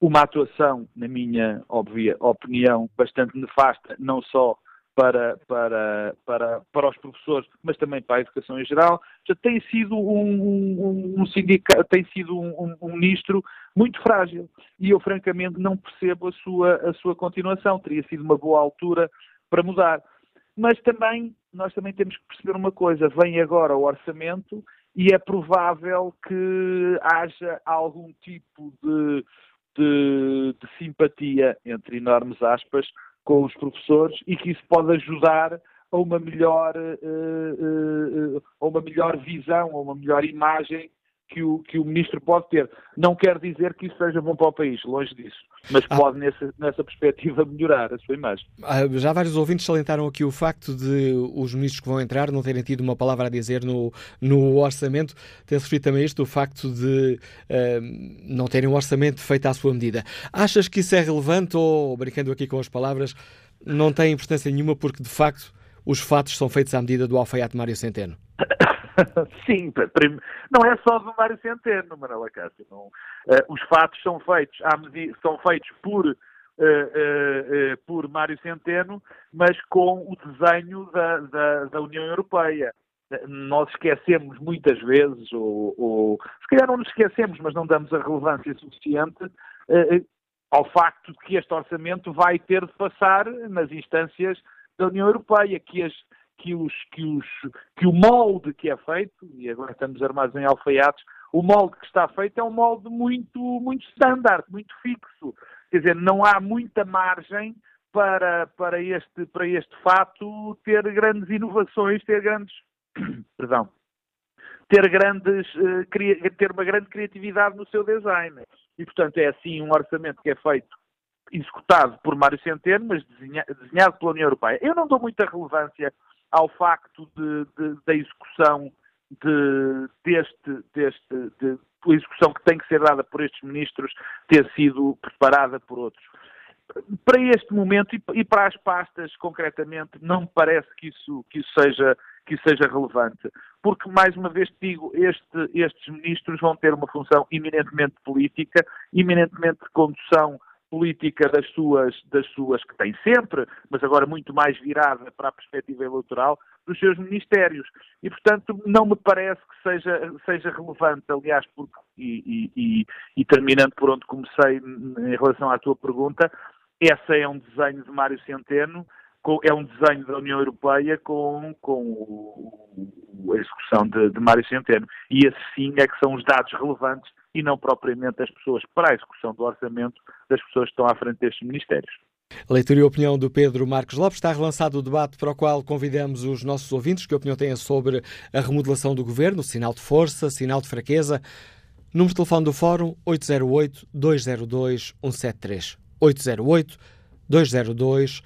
uma atuação, na minha óbvia opinião, bastante nefasta, não só para, para, para, para os professores, mas também para a educação em geral. Já tem sido um, um, um sindicato, tem sido um, um, ministro muito frágil e eu francamente não percebo a sua, a sua continuação. Teria sido uma boa altura para mudar. Mas também, nós também temos que perceber uma coisa, vem agora o orçamento e é provável que haja algum tipo de, de, de simpatia, entre enormes aspas, com os professores e que isso pode ajudar a uma melhor, uh, uh, uh, a uma melhor visão, a uma melhor imagem que o, que o ministro pode ter. Não quer dizer que isso seja bom para o país, longe disso, mas ah. pode, nessa, nessa perspectiva, melhorar a sua imagem. Ah, já vários ouvintes salientaram aqui o facto de os ministros que vão entrar não terem tido uma palavra a dizer no, no orçamento. Tem-se referido também isto, o facto de uh, não terem um orçamento feito à sua medida. Achas que isso é relevante ou, brincando aqui com as palavras, não tem importância nenhuma porque, de facto, os fatos são feitos à medida do alfaiate Mário Centeno? Sim, não é só do Mário Centeno, Manuela Cássio. Não. Uh, os fatos são feitos, são feitos por, uh, uh, por Mário Centeno, mas com o desenho da, da, da União Europeia. Nós esquecemos muitas vezes, ou, ou, se calhar não nos esquecemos, mas não damos a relevância suficiente ao facto de que este orçamento vai ter de passar nas instâncias da União Europeia, que as, que, os, que, os, que o molde que é feito, e agora estamos armados em alfaiates, o molde que está feito é um molde muito, muito standard, muito fixo. Quer dizer, não há muita margem para, para, este, para este fato ter grandes inovações, ter grandes. perdão. Ter, grandes, uh, ter uma grande criatividade no seu design. E, portanto, é assim um orçamento que é feito executado por Mário Centeno, mas desenhado pela União Europeia. Eu não dou muita relevância ao facto de, de, da execução de, deste, deste, de, execução que tem que ser dada por estes ministros ter sido preparada por outros. Para este momento e, e para as pastas concretamente, não me parece que isso, que isso, seja, que isso seja relevante, porque, mais uma vez digo, este, estes ministros vão ter uma função eminentemente política, eminentemente de condução política das suas, das suas, que tem sempre, mas agora muito mais virada para a perspectiva eleitoral, dos seus ministérios. E, portanto, não me parece que seja, seja relevante, aliás, porque, e, e, e terminando por onde comecei em relação à tua pergunta, essa é um desenho de Mário Centeno, é um desenho da União Europeia com, com a execução de, de Mário Centeno. E assim é que são os dados relevantes e não propriamente as pessoas para a execução do orçamento das pessoas que estão à frente destes ministérios. leitura e opinião do Pedro Marcos Lopes. Está relançado o debate para o qual convidamos os nossos ouvintes. Que opinião têm sobre a remodelação do governo? Sinal de força, sinal de fraqueza? Número de telefone do Fórum 808-202-173. 808-202-173.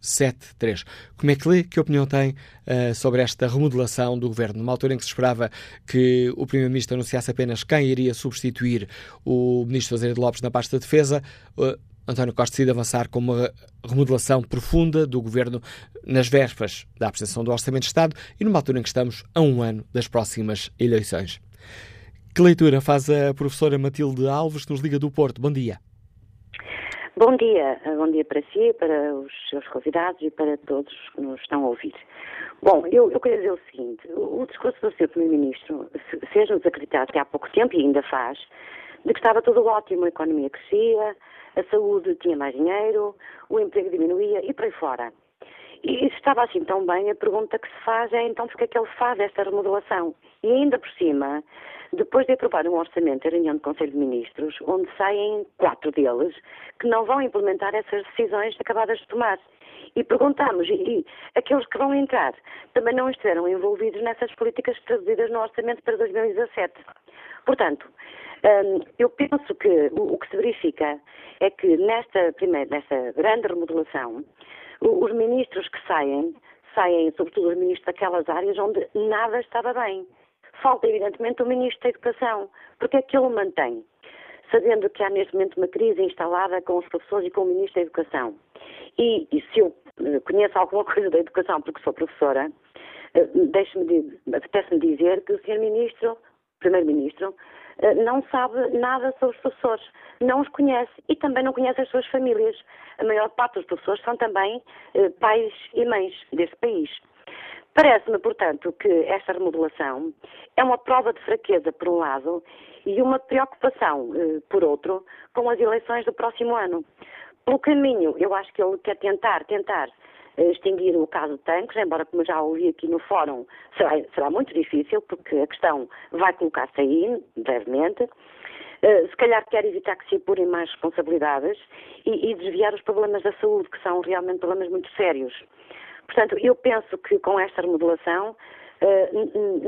73. Como é que lê? Que opinião tem uh, sobre esta remodelação do governo? Numa altura em que se esperava que o Primeiro-Ministro anunciasse apenas quem iria substituir o Ministro Azevedo Lopes na pasta de defesa, uh, António Costa decide avançar com uma remodelação profunda do governo nas vésperas da apresentação do Orçamento de Estado e numa altura em que estamos a um ano das próximas eleições. Que leitura faz a professora Matilde Alves, que nos liga do Porto? Bom dia. Bom dia, bom dia para si, para os seus convidados e para todos que nos estão a ouvir. Bom, eu, eu queria dizer o seguinte: o discurso do Sr. Primeiro-Ministro fez-nos que há pouco tempo, e ainda faz, de que estava tudo ótimo, a economia crescia, a saúde tinha mais dinheiro, o emprego diminuía e por aí fora. E se estava assim tão bem, a pergunta que se faz é então porque é que ele faz esta remodelação? E ainda por cima, depois de aprovar um orçamento em reunião do Conselho de Ministros, onde saem quatro deles que não vão implementar essas decisões acabadas de tomar. E perguntamos, e, e aqueles que vão entrar também não estiveram envolvidos nessas políticas traduzidas no orçamento para 2017. Portanto, hum, eu penso que o, que se verifica é que nesta, primeira, nesta grande remodelação, os ministros que saem, saem sobretudo os ministros daquelas áreas onde nada estava bem. Falta, evidentemente, o Ministro da Educação. Porque é que ele mantém? Sabendo que há neste momento uma crise instalada com os professores e com o Ministro da Educação. E, e se eu eh, conheço alguma coisa da educação porque sou professora, eh, deixe-me, dizer que o Sr. Ministro, Primeiro-Ministro, eh, não sabe nada sobre os professores, não os conhece e também não conhece as suas famílias. A maior parte dos professores são também pais e mães deste país. Parece-me, portanto, que esta remodelação é uma prova de fraqueza, por um lado, e uma preocupação, eh, por outro, com as eleições do próximo ano. Pelo caminho, eu acho que ele quer tentar, tentar eh, extinguir o caso de tanques, embora, como já ouvi aqui no fórum, será, será muito difícil, porque a questão vai colocar-se aí, brevemente. Uh, se calhar quer evitar que se apurem mais responsabilidades e, e desviar os problemas da saúde, que são realmente problemas muito sérios. Portanto, eu penso que com esta remodelação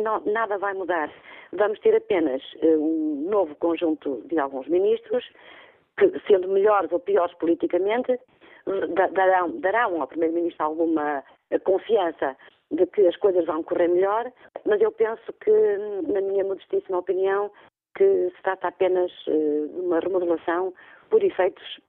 não, nada vai mudar. Vamos ter apenas uh, um novo conjunto de alguns ministros, que, sendo melhores ou piores politicamente, darão, darão ao Primeiro-Ministro alguma eh, confiança de que as coisas vão correr melhor, mas eu penso que, na minha modestíssima opinião, que se trata apenas de uma remodelação por efeitos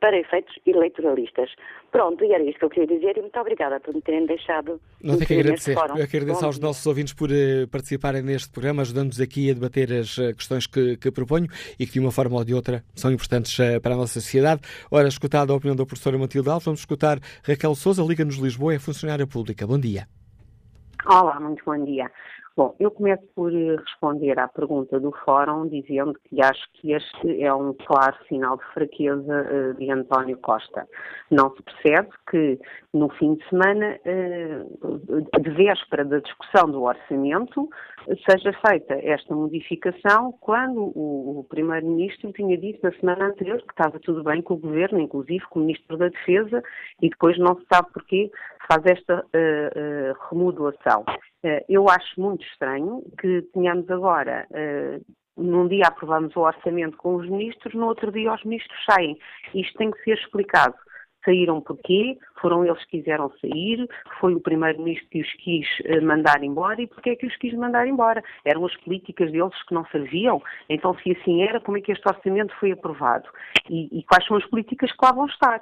para efeitos eleitoralistas. Pronto, e era isto que eu queria dizer e muito obrigada por me terem deixado. Não tenho que agradecer. Eu agradeço aos nossos ouvintes por uh, participarem neste programa, ajudando-nos aqui a debater as uh, questões que, que, proponho e que de uma forma ou de outra são importantes uh, para a nossa sociedade. Ora, escutada a opinião da professora Matilde Alves, vamos escutar Raquel Souza, Liga-nos Lisboa, é funcionária pública. Bom dia. Olá, muito bom dia. Bom, eu começo por eh, responder à pergunta do Fórum, dizendo que acho que este é um claro sinal de fraqueza uh, de António Costa. Não se percebe que, no fim de semana, uh, de véspera da discussão do orçamento, seja feita esta modificação quando o, Primeiro-Ministro tinha dito na semana anterior que estava tudo bem com o Governo, inclusive com o Ministro da Defesa, e depois não se sabe porquê faz esta remodelação. Eh, eu acho muito estranho que tenhamos agora, eh, num dia aprovamos o orçamento com os ministros, no outro dia os ministros saem. Isto tem que ser explicado. Saíram porquê? Foram eles que quiseram sair? Foi o primeiro-ministro que os quis eh, mandar embora? E porquê é que os quis mandar embora? Eram as políticas deles que não serviam? Então, se assim era, como é que este orçamento foi aprovado? E, e quais são as políticas que lá vão estar?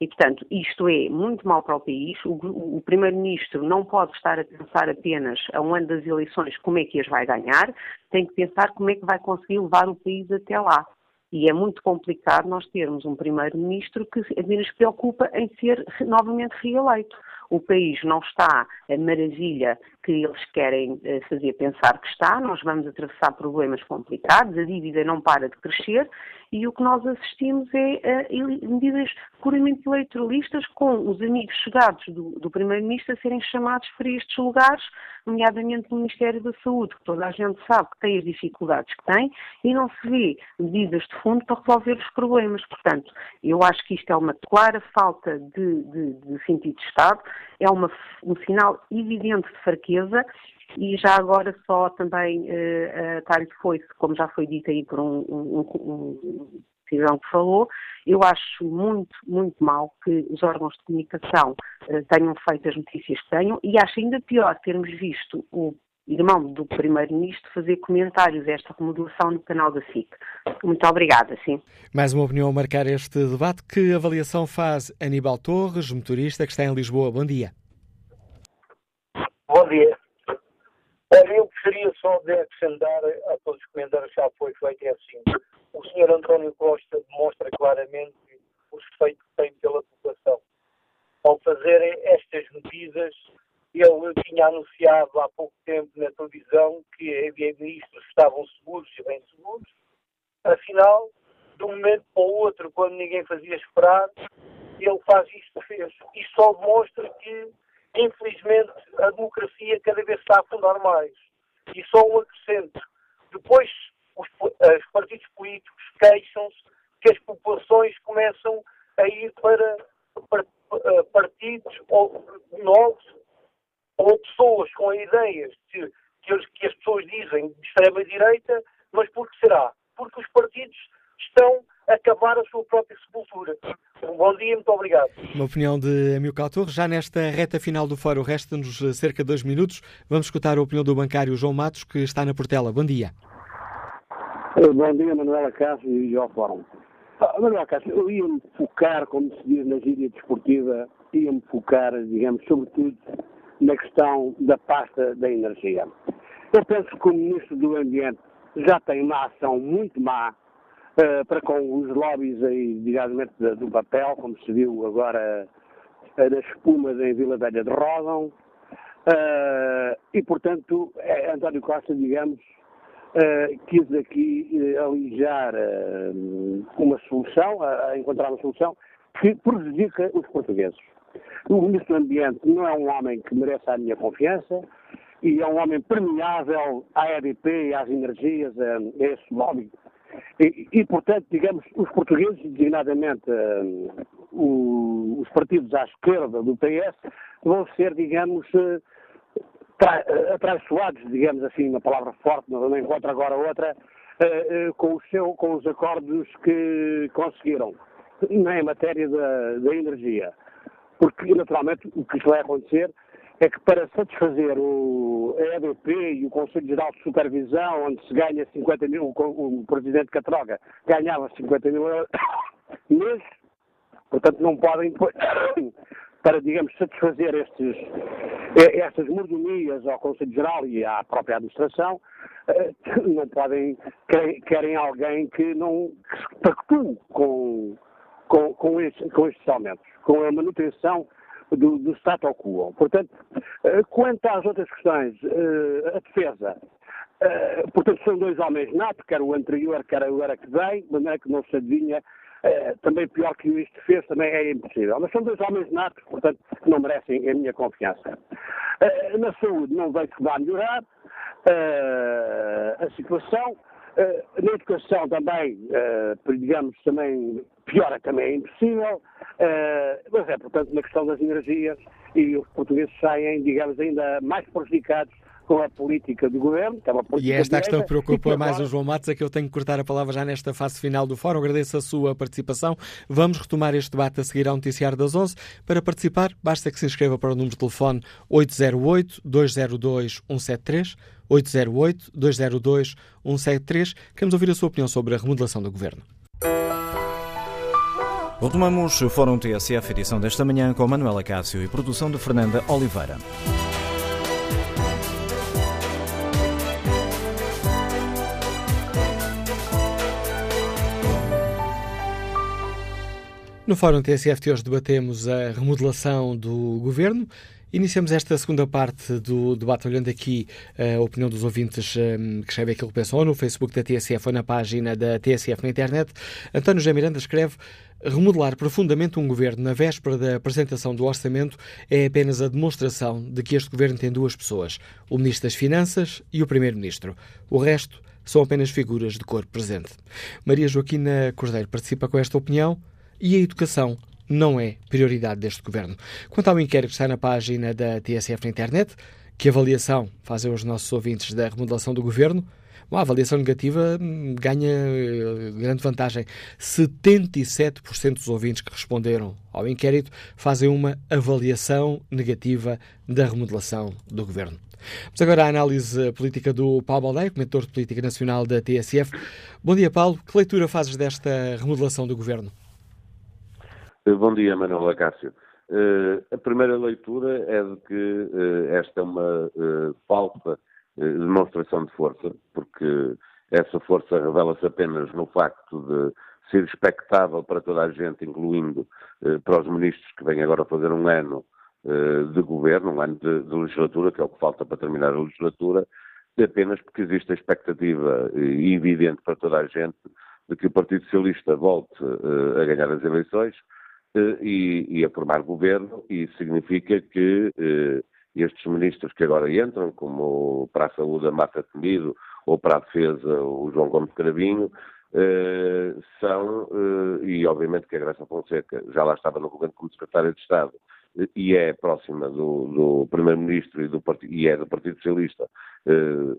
E, portanto, isto é muito mal para o país. O, o Primeiro-Ministro não pode estar a pensar apenas a um ano das eleições como é que as vai ganhar, tem que pensar como é que vai conseguir levar o país até lá. E é muito complicado nós termos um primeiro-ministro que apenas se preocupa em ser novamente reeleito. O país não está a maravilha que eles querem eh, fazer pensar que está, nós vamos atravessar problemas complicados, a dívida não para de crescer e o que nós assistimos é a medidas puramente eleitoralistas com os amigos chegados do, do Primeiro-Ministro a serem chamados para estes lugares, nomeadamente no Ministério da Saúde, que toda a gente sabe que tem as dificuldades que tem e não se vê medidas de fundo para resolver os problemas. Portanto, eu acho que isto é uma clara falta de, de, de sentido de Estado, é uma, um sinal evidente de fraqueza e já agora só também uh, tarde foi, como já foi dito aí por um, um, um, cidadão que falou, eu acho muito, muito mal que os órgãos de comunicação uh, tenham feito as notícias que tenham e acho ainda pior termos visto o irmão do Primeiro-Ministro fazer comentários a esta remodelação no canal da SIC. Muito obrigada, sim. Mais uma opinião a marcar este debate. Que avaliação faz Aníbal Torres, motorista que está em Lisboa? Bom dia. Bom dia. Eu gostaria só de acrescentar a todos os comentários que já foi feito é assim. O Sr. António Costa demonstra claramente o respeito que tem pela população. Ao fazerem estas medidas, ele tinha anunciado há pouco tempo na televisão que havia ministros que estavam seguros e bem seguros. Afinal, de um momento para o outro, quando ninguém fazia esperar, ele faz isto fez. Isto só demonstra que infelizmente, a democracia cada vez está a afundar mais. E só um acrescento. Depois, os, os partidos políticos queixam-se que as populações começam a ir para, para, para partidos novos ou pessoas com ideias de, que, que as pessoas dizem de extrema-direita, mas por que será? Porque os partidos estão a acabar a sua própria sepultura. Um bom dia, muito obrigado. Uma opinião de Amilcar Torres. Já nesta reta final do fórum, resta-nos cerca de dois minutos. Vamos escutar a opinião do bancário João Matos, que está na Portela. Bom dia. Eh, bom dia, Manuela Cássio e ao fórum. Ah, Manuela Cássio, eu ia-me focar, como se diz na gíria desportiva, ia-me focar, digamos, sobretudo na questão da pasta da energia. Eu penso que o Ministro do Ambiente já tem uma ação muito má uh, para com os lobbies aí, digamos, do papel, como se viu agora uh, das espumas em Vila Velha de Rodão. Uh, e, portanto, é, António Costa, digamos, uh, quis aqui alijar uma solução, a, encontrar uma solução que prejudica os portugueses. O Ministro do Ambiente não é um homem que merece a minha confiança e é um homem permeável à EDP às energias, a, a esse lobby e, e, portanto, digamos, os portugueses, designadamente uh, o, os partidos à esquerda do PS, vão ser, digamos, uh, tra atraiçoados, digamos assim, uma palavra forte, não encontro agora outra, com, seu, com os acordos que conseguiram, em matéria da energia. Porque, naturalmente, o que vai acontecer é que para satisfazer o, EDP e o Conselho Geral de Supervisão, onde se ganha 50 mil, o, Presidente Catroga ganhava 50 mil euros mês, portanto não podem, para, digamos, satisfazer estes, estas mordomias ao Conselho Geral e à própria administração, eh, não podem, querem alguém que não que se pactue com, com, com, estes, com estes aumentos, com a manutenção do, do status quo. Portanto, eh, quanto às outras questões, eh, a defesa, eh, portanto, são dois homens nato, quer o anterior, quer agora que vem, de maneira que não se adivinha, também pior que o isto fez, também é impossível. Mas são dois homens natos, portanto, que não merecem a minha confiança. Na saúde não vejo que vá melhorar a situação. Na educação também, digamos, também piora também é impossível. Uh, mas é, portanto, na questão das energias e os portugueses saem, digamos, ainda mais prejudicados com a política do governo, que é uma política E esta questão preocupa agora... mais o João Matos, é que eu tenho que cortar a palavra já nesta fase final do fórum. Agradeço a sua participação. Vamos retomar este debate a seguir ao noticiário das 11. Para participar, basta que se inscreva para o número de telefone 808-202-173, 808-202-173. Queremos ouvir a sua opinião sobre a remodelação do governo. Retomamos o Fórum TSF, edição desta manhã, com Manuela Cássio e produção de Fernanda Oliveira. No Fórum TSF de hoje debatemos a remodelação do governo. Iniciamos esta segunda parte do debate olhando aqui a opinião dos ouvintes um, que escrevem aquilo que pensam ou no Facebook da TSF ou na página da TSF na internet. António José Miranda escreve Remodelar profundamente um governo na véspera da apresentação do orçamento é apenas a demonstração de que este governo tem duas pessoas, o Ministro das Finanças e o Primeiro-Ministro. O resto são apenas figuras de corpo presente. Maria Joaquina Cordeiro participa com esta opinião e a educação não é prioridade deste governo. Quanto ao inquérito que está na página da TSF na internet, que avaliação fazem os nossos ouvintes da remodelação do governo? Uma avaliação negativa hum, ganha eh, grande vantagem. 77% dos ouvintes que responderam ao inquérito fazem uma avaliação negativa da remodelação do governo. Vamos agora à análise política do Paulo Baldeia, comentador de política nacional da TSF. Bom dia, Paulo. Que leitura fazes desta remodelação do governo? Eh, bom dia, Manuela Cássio. Uh, a primeira leitura é de que uh, esta é uma uh, falsa demonstração de força, porque essa força revela-se apenas no facto de ser expectável para toda a gente, incluindo para os ministros que vêm agora fazer um ano de governo, um ano de, de, legislatura, que é o que falta para terminar a legislatura, apenas porque existe a expectativa evidente para toda a gente de que o Partido Socialista volte a ganhar as eleições, eh, e, e, a formar governo, e significa que eh, estes ministros que agora entram, como para a saúde a Marta Temido ou para a defesa o João Gomes Caravinho, eh, são, eh, e obviamente que a Graça Fonseca já lá estava no governo como secretária de Estado, e é próxima do, do Primeiro-Ministro e, do, e é do Partido Socialista,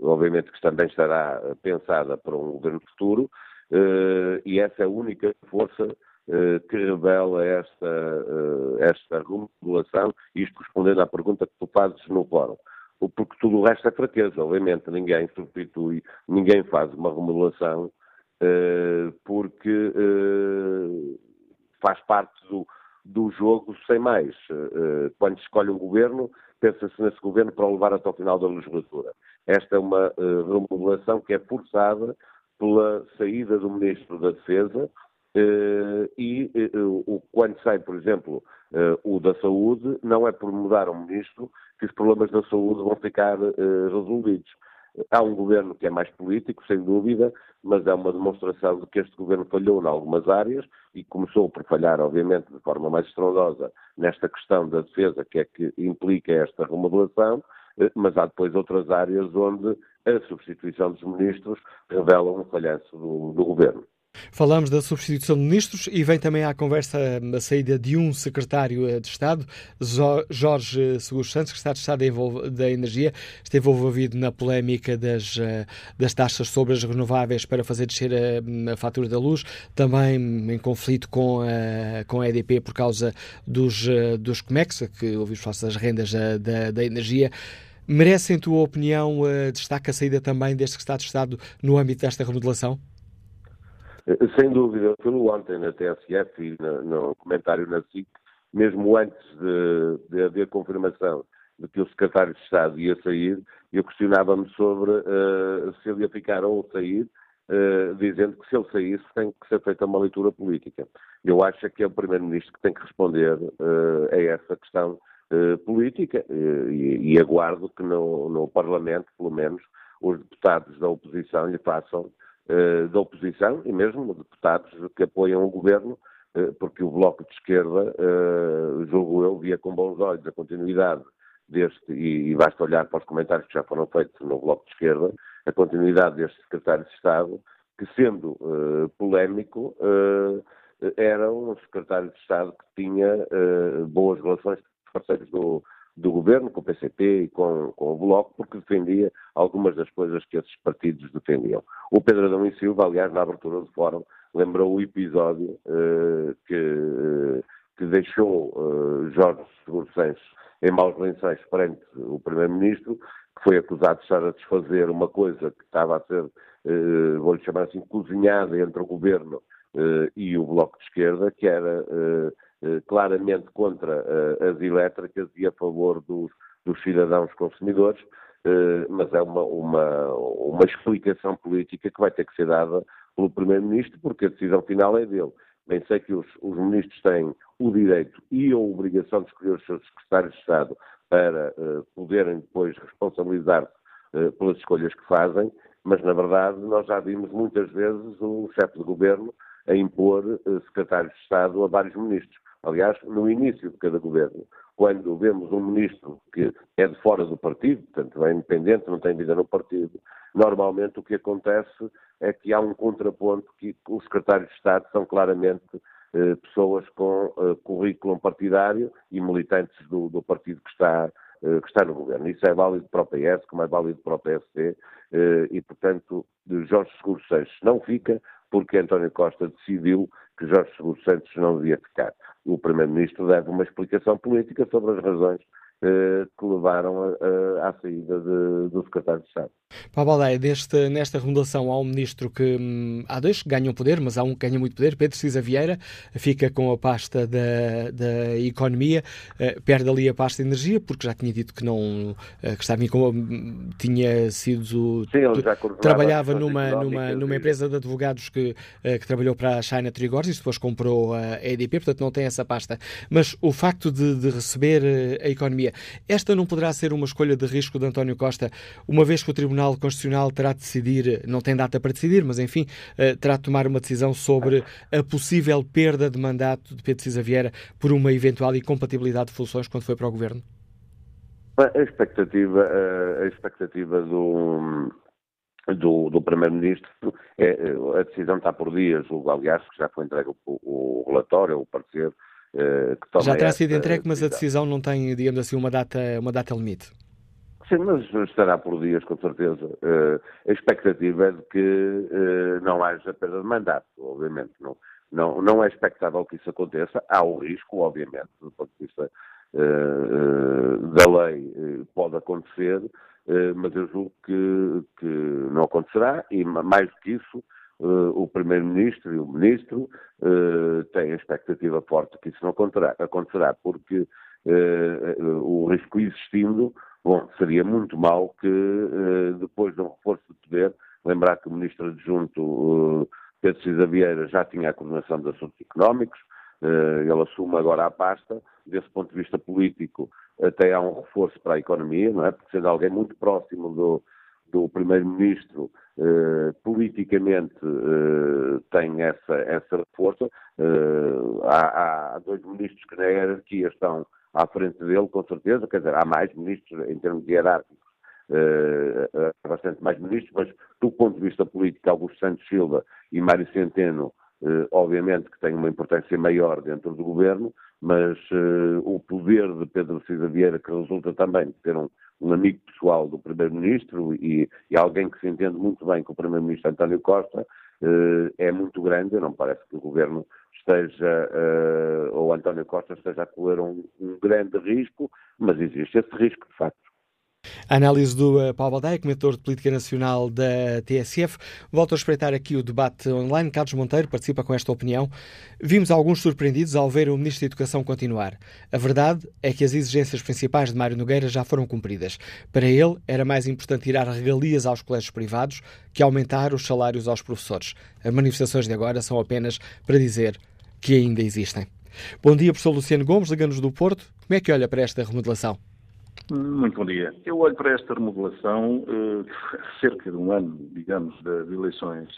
obviamente que também estará pensada para um governo futuro, e essa é a única força que revela esta, eh, esta remodelação, isto respondendo à pergunta que tu fazes no fórum. Porque tudo o resto é fraqueza, obviamente, ninguém substitui, ninguém faz uma remodelação eh, porque faz parte do, do jogo sem mais. Quando se escolhe um governo, pensa-se nesse governo para o levar até o final da legislatura. Esta é uma remodelação que é forçada pela saída do Ministro da Defesa, e uh, quando sai, por exemplo, o da saúde, não é por mudar um ministro que os problemas da saúde vão ficar resolvidos. Há um governo que é mais político, sem dúvida, mas é uma demonstração de que este governo falhou em algumas áreas e começou por falhar, obviamente, de forma mais estrondosa nesta questão da defesa, que é que implica esta remodelação, mas há depois outras áreas onde a substituição dos ministros revela um falhanço do, do governo. Falamos da substituição de ministros e vem também à conversa a saída de um secretário eh, de Estado, Jorge Seguros Santos, secretário de Estado da Energia, esteve envolvido na polémica das, eh, das taxas sobre as renováveis para fazer descer a, a fatura da luz, também em conflito com a, com a EDP por causa dos, eh, dos COMEX, que ouvimos falar das rendas da, da energia. Merece, em tua opinião, destaque a saída também deste secretário de Estado no âmbito desta remodelação? Eh, sem dúvida, pelo ontem na TSF e no, no comentário na SIC, mesmo antes de, de haver confirmação de que o secretário de Estado ia sair, eu questionava-me sobre uh, se ele ia ficar ou sair, uh, dizendo que se ele saísse tem que ser feita uma leitura política. Eu acho que é o Primeiro-Ministro que tem que responder uh, a essa questão política e, e, aguardo que no, no Parlamento, pelo menos, os deputados da oposição lhe façam eh, da oposição e mesmo deputados que apoiam o governo, eh, porque o Bloco de Esquerda, eh, julgo eu, via com bons olhos a continuidade deste, e, basta olhar para os comentários que já foram feitos no Bloco de Esquerda, a continuidade deste secretário de Estado, que sendo polémico, era um secretário de Estado que tinha boas relações com os parceiros do, do governo, com o PCP e com, com o Bloco, porque defendia algumas das coisas que esses partidos defendiam. O Pedro Adão e Silva, aliás, na abertura do fórum, lembrou o episódio uh, que, uh, que deixou uh, Jorge Seguro Sanches em maus lençóis perante o Primeiro-Ministro, que foi acusado de estar a desfazer uma coisa que estava a ser, vou-lhe chamar assim, cozinhada entre o Governo e o Bloco de Esquerda, que era eh, claramente contra eh, as elétricas e a favor dos, dos cidadãos consumidores, eh, mas é uma, uma, uma explicação política que vai ter que ser dada pelo Primeiro-Ministro, porque a decisão final é dele. bem sei que os, os ministros têm o direito e a obrigação de escolher os seus secretários de Estado para uh, poderem depois responsabilizar-se uh, pelas escolhas que fazem, mas na verdade nós já vimos muitas vezes o chefe de governo a impor uh, secretários de Estado a vários ministros. Aliás, no início de cada governo, quando vemos um ministro que é de fora do partido, portanto é independente, não tem vida no partido, normalmente o que acontece é que há um contraponto que os secretários de Estado são claramente eh, pessoas com eh, currículo partidário e militantes do, do partido que está, eh, que está no governo. Isso é válido para o PS, como é válido para o PSD, eh, e, portanto, Jorge Seguro Santos não fica porque António Costa decidiu que Jorge Seguro Santos não devia ficar. O Primeiro-Ministro deve uma explicação política sobre as razões que levaram à saída de, do secretário de Estado. Paulo Baldeia, nesta, nesta remodelação há um ministro que hum, há dois que ganham poder, mas há um que ganha muito poder, Pedro Cisa Vieira, fica com a pasta da, da economia, uh, perde ali a pasta de energia, porque já tinha dito que não uh, que estava em, tinha sido Sim, trabalhava numa, numa, numa empresa de advogados que, uh, que trabalhou para a China Trigors e depois comprou a EDP, portanto não tem essa pasta. Mas o facto de, de receber a economia, esta não poderá ser uma escolha de risco de António Costa, uma vez que o Tribunal Constitucional terá de decidir, não tem data para decidir, mas enfim, eh, terá de tomar uma decisão sobre a possível perda de mandato de Pedro Cisa Vieira por uma eventual incompatibilidade de funções quando foi para o Governo? A expectativa, eh, a expectativa do, do, do Primeiro-Ministro, é, a decisão está por dias, aliás, que já foi entregue o, o relatório, o parecer, eh, que toma Já terá sido entregue, mas a decisão não tem, digamos assim, uma data, uma data limite. Sim, mas estará por dias, com certeza. Uh, a expectativa é de que uh, não haja perda de mandato, obviamente. Não, não, não é expectável que isso aconteça. Há o risco, obviamente, do ponto de vista uh, da lei, pode acontecer, mas eu julgo que, que não acontecerá e, mais do que isso, o Primeiro-Ministro e o Ministro têm a expectativa forte que isso não acontecerá, porque o risco existindo, Bom, seria muito mal que, uh, depois de um reforço de poder, lembrar que o ministro adjunto uh, Pedro Cisa Vieira já tinha a coordenação dos assuntos económicos, uh, ele assume agora a pasta, desse ponto de vista político até há um reforço para a economia, não é? Porque sendo alguém muito próximo do, do Primeiro-Ministro, politicamente tem essa, essa reforça. Há, há dois ministros que na hierarquia estão à frente dele, com certeza, quer dizer, há mais ministros em termos hierárquicos, há bastante mais ministros, mas do ponto de vista político, Augusto Santos Silva e Mário Centeno, obviamente que têm uma importância maior dentro do governo, mas uh, o poder de Pedro Cisa Vieira, que resulta também de ter um, um amigo pessoal do Primeiro-Ministro e, e, alguém que se entende muito bem com o Primeiro-Ministro António Costa, é muito grande, não parece que o governo esteja, uh, ou António Costa esteja a correr um, um, grande risco, mas existe esse risco, de facto. A análise do uh, Paulo Baldaia, comentador de Política Nacional da TSF. Volto a espreitar aqui o debate online. Carlos Monteiro participa com esta opinião. Vimos alguns surpreendidos ao ver o Ministro da Educação continuar. A verdade é que as exigências principais de Mário Nogueira já foram cumpridas. Para ele, era mais importante tirar regalias aos colégios privados que aumentar os salários aos professores. As manifestações de agora são apenas para dizer que ainda existem. Bom dia, professor Luciano Gomes, Liganos do Porto. Como é que olha para esta remodelação? Muito bom dia. Eu olho para esta remodelação uh, cerca de um ano, digamos, de, eleições.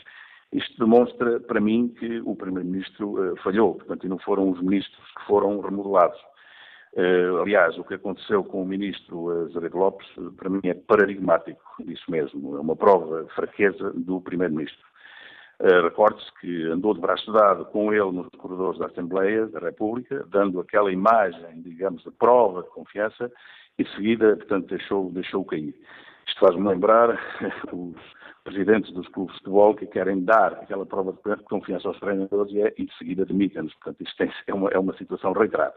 Isto demonstra para mim que o Primeiro-Ministro uh, falhou, portanto, e não foram os ministros que foram remodelados. Uh, aliás, o que aconteceu com o Ministro Azevedo Lopes, para mim, é paradigmático disso mesmo. É uma prova de fraqueza do Primeiro-Ministro. Recorde-se que andou de braço dado com ele nos corredores da Assembleia da República, dando aquela imagem, digamos, de prova de confiança, e de seguida, portanto, deixou, deixou cair. Isto faz-me lembrar os presidentes dos clubes de futebol que querem dar aquela prova de confiança aos treinadores e, é, e de seguida demitem-nos. Portanto, isto é uma, é uma situação reiterada.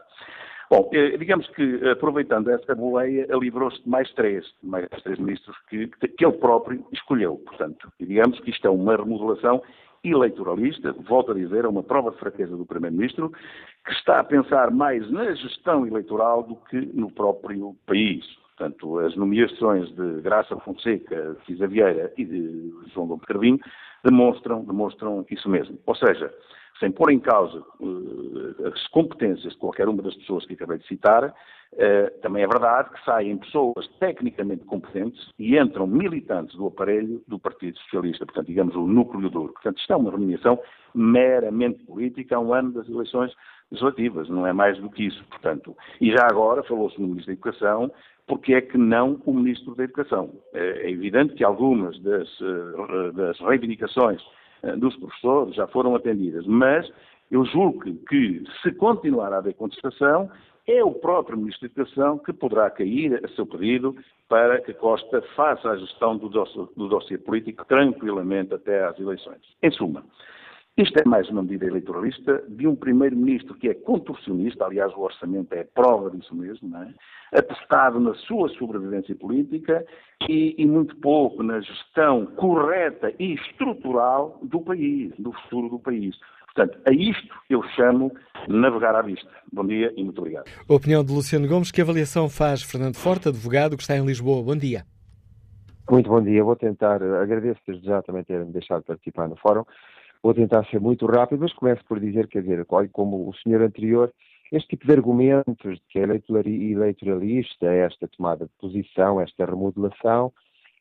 Bom, eh, digamos que, aproveitando essa boleia, livrou-se de mais três, mais três ministros que, que ele próprio escolheu. Portanto, digamos que isto é uma remodelação eleitoralista, volto a dizer, é uma prova de fraqueza do Primeiro-Ministro, que está a pensar mais na gestão eleitoral do que no próprio país. Portanto, as nomeações de Graça Fonseca, Cisa Vieira e de João Gomes Carvinho demonstram, demonstram isso mesmo. Ou seja, sem pôr em causa uh, as competências de qualquer uma das pessoas que acabei de citar, uh, também é verdade que saem pessoas tecnicamente competentes e entram militantes do aparelho do Partido Socialista, portanto, digamos, o núcleo duro. Portanto, isto é uma reunião meramente política a um ano das eleições legislativas, não é mais do que isso, portanto. E já agora falou-se no Ministro da Educação, porque é que não o Ministro da Educação? É evidente que algumas das, eh, das reivindicações eh, dos professores já foram atendidas, mas eu julgo que, se continuar a haver contestação, é o próprio Ministro da Educação que poderá cair a seu pedido para que Costa faça a gestão do dossiê, do político tranquilamente até às eleições. Em suma, isto é mais uma medida eleitoralista de um primeiro-ministro que é contorcionista, aliás, o orçamento é prova disso mesmo, não é? apostado na sua sobrevivência política e, e, muito pouco na gestão correta e estrutural do país, do futuro do país. Portanto, a isto eu chamo navegar à vista. Bom dia e muito obrigado. A opinião de Luciano Gomes, que avaliação faz Fernando Forte, advogado que está em Lisboa. Bom dia. Muito bom dia. Vou tentar, agradeço desde já também terem deixado participar no fórum. Vou tentar ser muito rápido, mas começo por dizer, quer dizer, como o senhor anterior, este tipo de argumentos de que é eleitoralista, esta tomada de posição, esta remodelação,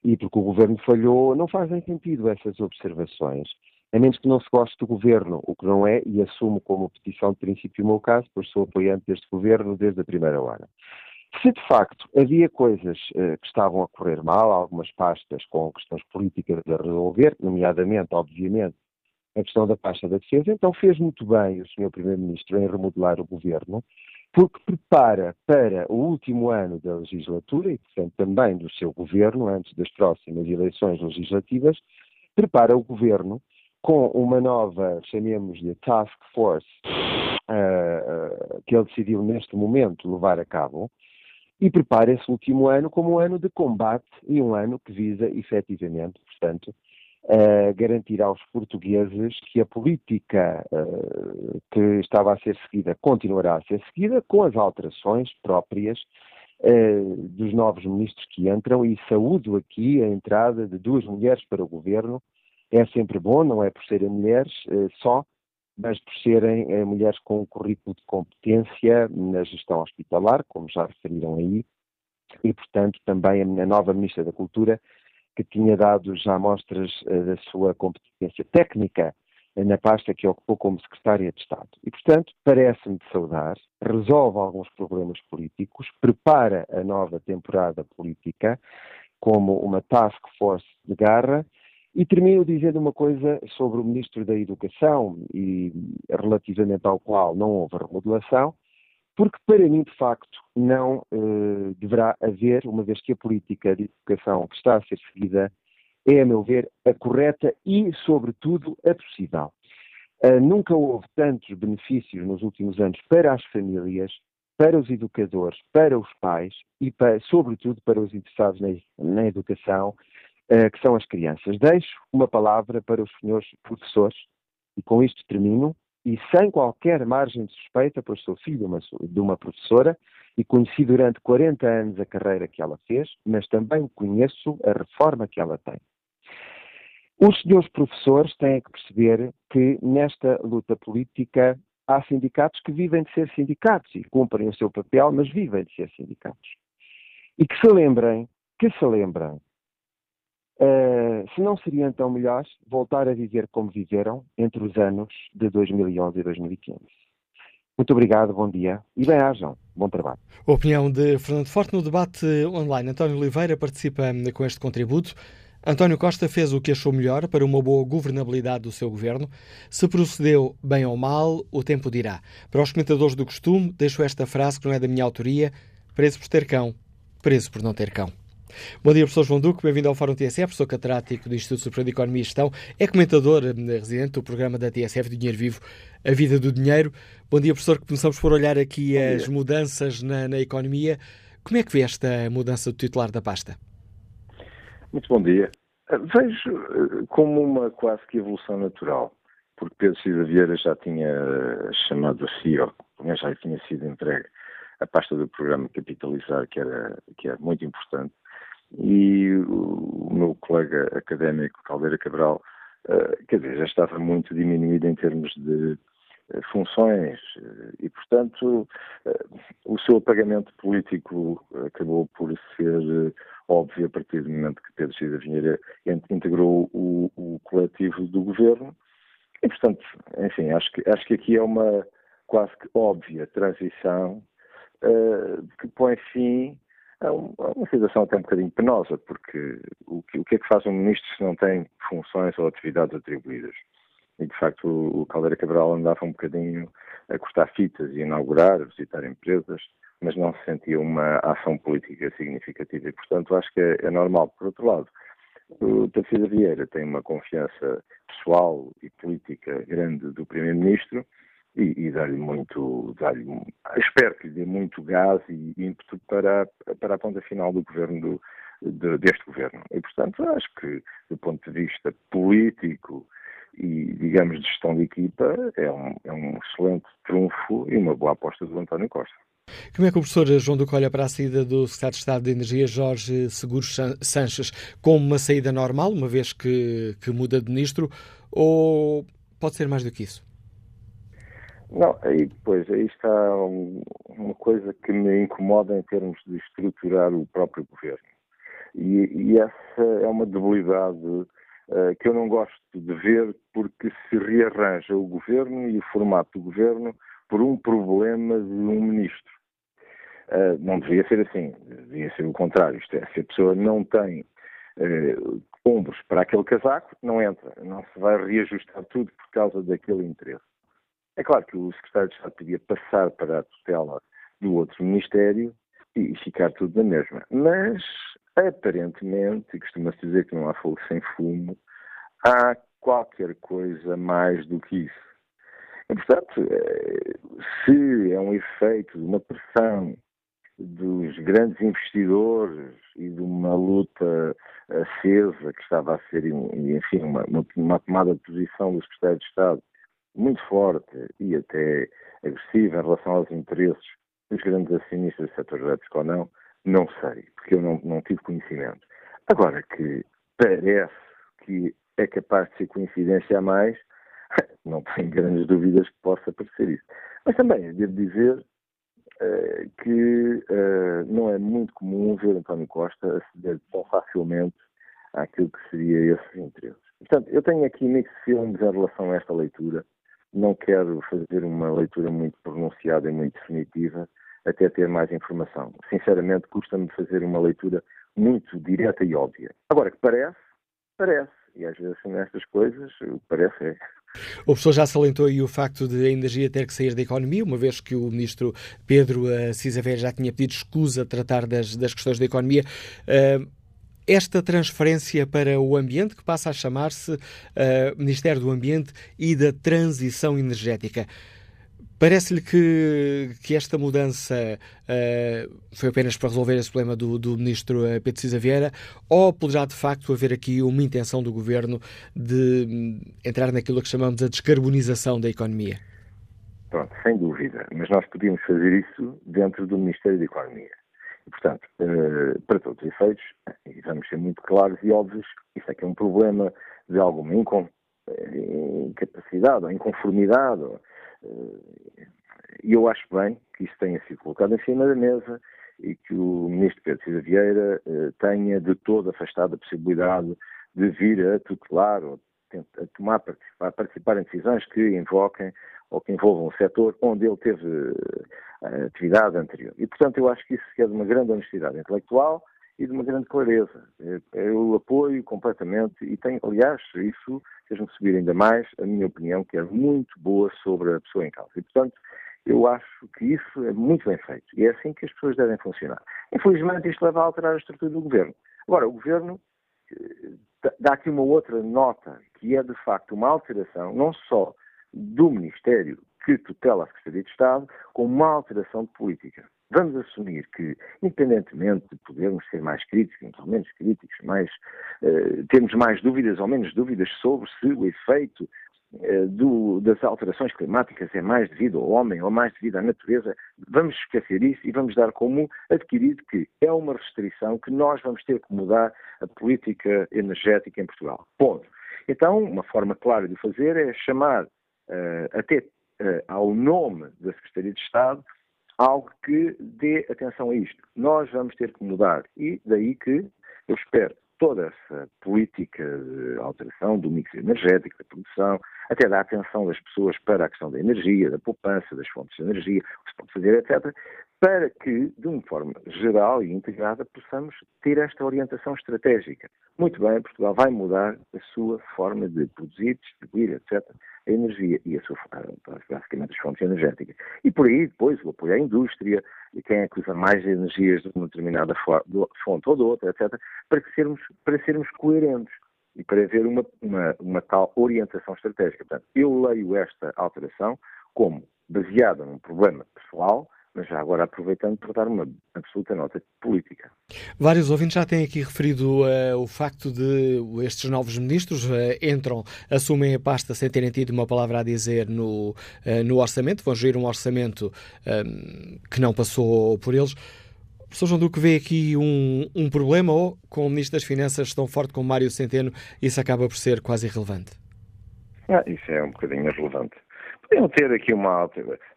e porque o governo falhou, não fazem sentido essas observações. A menos que não se goste do governo, o que não é, e assumo como petição de princípio o meu caso, pois sou apoiante deste governo desde a primeira hora. Se de facto havia coisas uh, que estavam a correr mal, algumas pastas com questões políticas a resolver, nomeadamente, obviamente, a questão da pasta da defesa. Então fez muito bem o Sr. Primeiro-Ministro em remodelar o governo, porque prepara para o último ano da legislatura e, portanto, também do seu governo, antes das próximas eleições legislativas, prepara o governo com uma nova, chamemos-lhe Task Force, uh, que ele decidiu neste momento levar a cabo, e prepara esse último ano como um ano de combate e um ano que visa efetivamente, portanto, uh, garantir aos portugueses que a política uh, que estava a ser seguida continuará a ser seguida com as alterações próprias uh, dos novos ministros que entram e saúdo aqui a entrada de duas mulheres para o governo. É sempre bom, não é por serem mulheres só, mas por serem mulheres com um currículo de competência na gestão hospitalar, como já referiram aí, e, portanto, também a nova Ministra da Cultura que tinha dado já mostras uh, da sua competência técnica na pasta que ocupou como Secretária de Estado. E, portanto, parece-me de saudar, resolve alguns problemas políticos, prepara a nova temporada política como uma task force de garra e termino dizendo uma coisa sobre o Ministro da Educação e relativamente ao qual não houve remodelação, porque para mim, de facto, não uh, deverá haver, uma vez que a política de educação que está a ser seguida é, a meu ver, a correta e, sobretudo, a possível. Uh, nunca houve tantos benefícios nos últimos anos para as famílias, para os educadores, para os pais e, para, sobretudo, para os interessados na, na educação, uh, que são as crianças. Deixo uma palavra para os senhores professores, e com isto termino, e sem qualquer margem de suspeita, pois sou filho de uma, professora e conheci durante 40 anos a carreira que ela fez, mas também conheço a reforma que ela tem. Os senhores professores têm que perceber que nesta luta política há sindicatos que vivem de ser sindicatos e cumprem o seu papel, mas vivem de ser sindicatos. E que se lembrem, que se lembrem Uh, se não seria então melhor voltar a viver como viveram entre os anos de 2011 e 2015. Muito obrigado, bom dia e bem-ajam. Bom trabalho. Opinião de Fernando Forte no debate online. António Oliveira participa com este contributo. António Costa fez o que achou melhor para uma boa governabilidade do seu governo. Se procedeu bem ou mal, o tempo dirá. Para os comentadores do costume, deixo esta frase que não é da minha autoria: preso por ter cão, preso por não ter cão. Bom dia, professor João Duque, bem-vindo ao Fórum TSF, professor catedrático do Instituto Superior de Economia e Gestão, é comentador eh, residente do programa da TSF do Dinheiro Vivo, A Vida do Dinheiro. Bom dia, professor, começamos por olhar aqui as mudanças na, na, economia. Como é que vê esta mudança do titular da pasta? Muito bom dia. Eh, vejo eh, como uma quase que evolução natural, porque Pedro Cida Vieira já tinha chamado a si, ou já tinha sido entregue a pasta do programa Capitalizar, que era, que era muito importante, e o meu colega académico Caldeira Cabral quer dizer, já estava muito diminuída em termos de funções e, portanto, o seu apagamento político acabou por ser óbvio a partir do momento que Pedro Cida Vinheira integrou o, o coletivo do governo. E, portanto, enfim, acho que, acho que aqui é uma quase que óbvia transição uh, que põe fim um, a, uma situação até um bocadinho penosa, porque o que, o que é que faz um ministro se não tem funções ou atividades atribuídas? E, de facto, o, Caldeira Cabral andava um bocadinho a cortar fitas e inaugurar, a visitar empresas, mas não se sentia uma ação política significativa. E, portanto, acho que é, é normal. Por outro lado, o Tarcísio Vieira tem uma confiança pessoal e política grande do Primeiro-Ministro e, e dá-lhe muito, dá espero que lhe dê muito gás e ímpeto para, para a ponta final do governo do, de, deste governo. E, portanto, acho que, do ponto de vista político e, digamos, de gestão de equipa, é um, é um excelente trunfo e uma boa aposta do António Costa. Como é que o professor João Duque olha para a saída do secretário de Estado de Energia, Jorge Seguros Sanches, como uma saída normal, uma vez que, que muda de ministro, ou pode ser mais do que isso? Não, aí, pois, aí está um, uma coisa que me incomoda em termos de estruturar o próprio governo. E, e essa é uma debilidade uh, que eu não gosto de ver, porque se rearranja o governo e o formato do governo por um problema de um ministro. Uh, não deveria ser assim, devia ser o contrário. Isto é, se a pessoa não tem uh, ombros para aquele casaco, não entra. Não se vai reajustar tudo por causa daquele interesse. É claro que o secretário de Estado podia passar para a tutela do outro ministério e ficar tudo na mesma. Mas, aparentemente, e costuma-se dizer que não há fogo sem fumo, há qualquer coisa mais do que isso. E, portanto, eh, se é um efeito de uma pressão dos grandes investidores e de uma luta acesa que estava a ser, enfim, uma, uma tomada de posição do Secretário de Estado muito forte e até agressiva em relação aos interesses dos grandes acionistas do setor elétrico ou não, não sei, porque eu não, não tive conhecimento. Agora que parece que é capaz de ser coincidência a mais, não tenho grandes dúvidas que possa parecer isso. Mas também devo dizer uh, que uh, não é muito comum ver António Costa aceder tão facilmente àquilo que seria esses interesses. Portanto, eu tenho aqui mixed feelings em relação a esta leitura. Não quero fazer uma leitura muito pronunciada e muito definitiva, até ter mais informação. Sinceramente, custa-me fazer uma leitura muito direta e óbvia. Agora, que parece, parece. E às vezes nestas coisas, parece é. O professor já salientou aí o facto de a energia ter que sair da economia, uma vez que o ministro Pedro uh, Cisa já tinha pedido escusa a tratar das, das questões da economia. Uh, esta transferência para o ambiente, que passa a chamar-se uh, Ministério do Ambiente e da Transição Energética. Parece-lhe que, que esta mudança uh, foi apenas para resolver esse problema do, do ministro uh, Pedro Cisa Vieira ou poderá de facto haver aqui uma intenção do governo de um, entrar naquilo que chamamos a descarbonização da economia? Pronto, sem dúvida, mas nós podíamos fazer isso dentro do Ministério da Economia. E, portanto, uh, para todos os efeitos, e vamos ser muito claros e óbvios, isso é que é um problema de alguma incapacidade ou inconformidade. Ou, e eu acho bem que isso tenha sido colocado em cima da mesa e que o ministro Pedro Cida Vieira eh, tenha de todo afastado a possibilidade de vir a tutelar ou a tomar a participar em decisões que invoquem ou que envolvam o setor onde ele teve eh, atividade anterior. E, portanto, eu acho que isso é de uma grande honestidade intelectual e de uma grande clareza. Eu apoio completamente e tenho, aliás, isso fez-me subir ainda mais a minha opinião, que é muito boa sobre a pessoa em causa. E, portanto, eu acho que isso é muito bem feito. E é assim que as pessoas devem funcionar. Infelizmente, isto leva a alterar a estrutura do governo. Agora, o governo eh, dá aqui uma outra nota, que é de facto uma alteração, não só do Ministério que tutela a Secretaria de Estado, como uma alteração de política. Vamos assumir que, independentemente de podermos ser mais críticos ou menos críticos, mais, uh, termos mais dúvidas ou menos dúvidas sobre se o efeito uh, do, das alterações climáticas é mais devido ao homem ou mais devido à natureza, vamos esquecer isso e vamos dar como adquirido que é uma restrição que nós vamos ter que mudar a política energética em Portugal. Ponto. Então, uma forma clara de fazer é chamar uh, até uh, ao nome da Secretaria de Estado algo que dê atenção a isto. Nós vamos ter que mudar e daí que eu espero toda essa política de alteração do mix energético, da produção, até da atenção das pessoas para a questão da energia, da poupança, das fontes de energia, o que se pode fazer, etc., para que, de uma forma geral e integrada, possamos ter esta orientação estratégica. Muito bem, Portugal vai mudar a sua forma de produzir, distribuir, etc., a energia e a sua, basicamente as fontes energéticas. E por aí, depois, o apoio à indústria, e quem é que usa mais energias de uma determinada fonte ou de outra, etc., para, sermos, para sermos coerentes e para haver uma, uma, uma tal orientação estratégica. Portanto, eu leio esta alteração como baseada num problema pessoal, mas já agora aproveitando para dar uma absoluta nota política. Vários ouvintes já têm aqui referido uh, o facto de estes novos ministros uh, entram, assumem a pasta sem terem tido uma palavra a dizer no, uh, no orçamento, vão gerir um orçamento que não passou por eles. Professor João Duque vê aqui um, um problema ou com o Ministro das Finanças tão forte como Mário Centeno isso acaba por ser quase irrelevante? Ah, isso é um bocadinho irrelevante. Podiam ter aqui uma.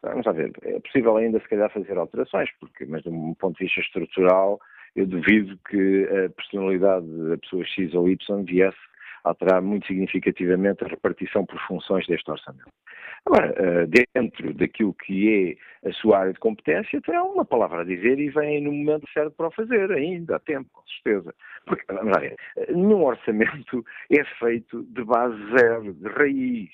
Vamos lá ver, é possível ainda se calhar fazer alterações, porque, mas de um ponto de vista estrutural, eu duvido que a personalidade da pessoa X ou Y viesse alterar muito significativamente a repartição por funções deste orçamento. Agora, eh, dentro daquilo que é a sua área de competência, tem uma palavra a dizer e vem no momento certo para o fazer, ainda há tempo, com certeza. Porque, vamos lá ver, nenhum orçamento é feito de base zero, de raiz.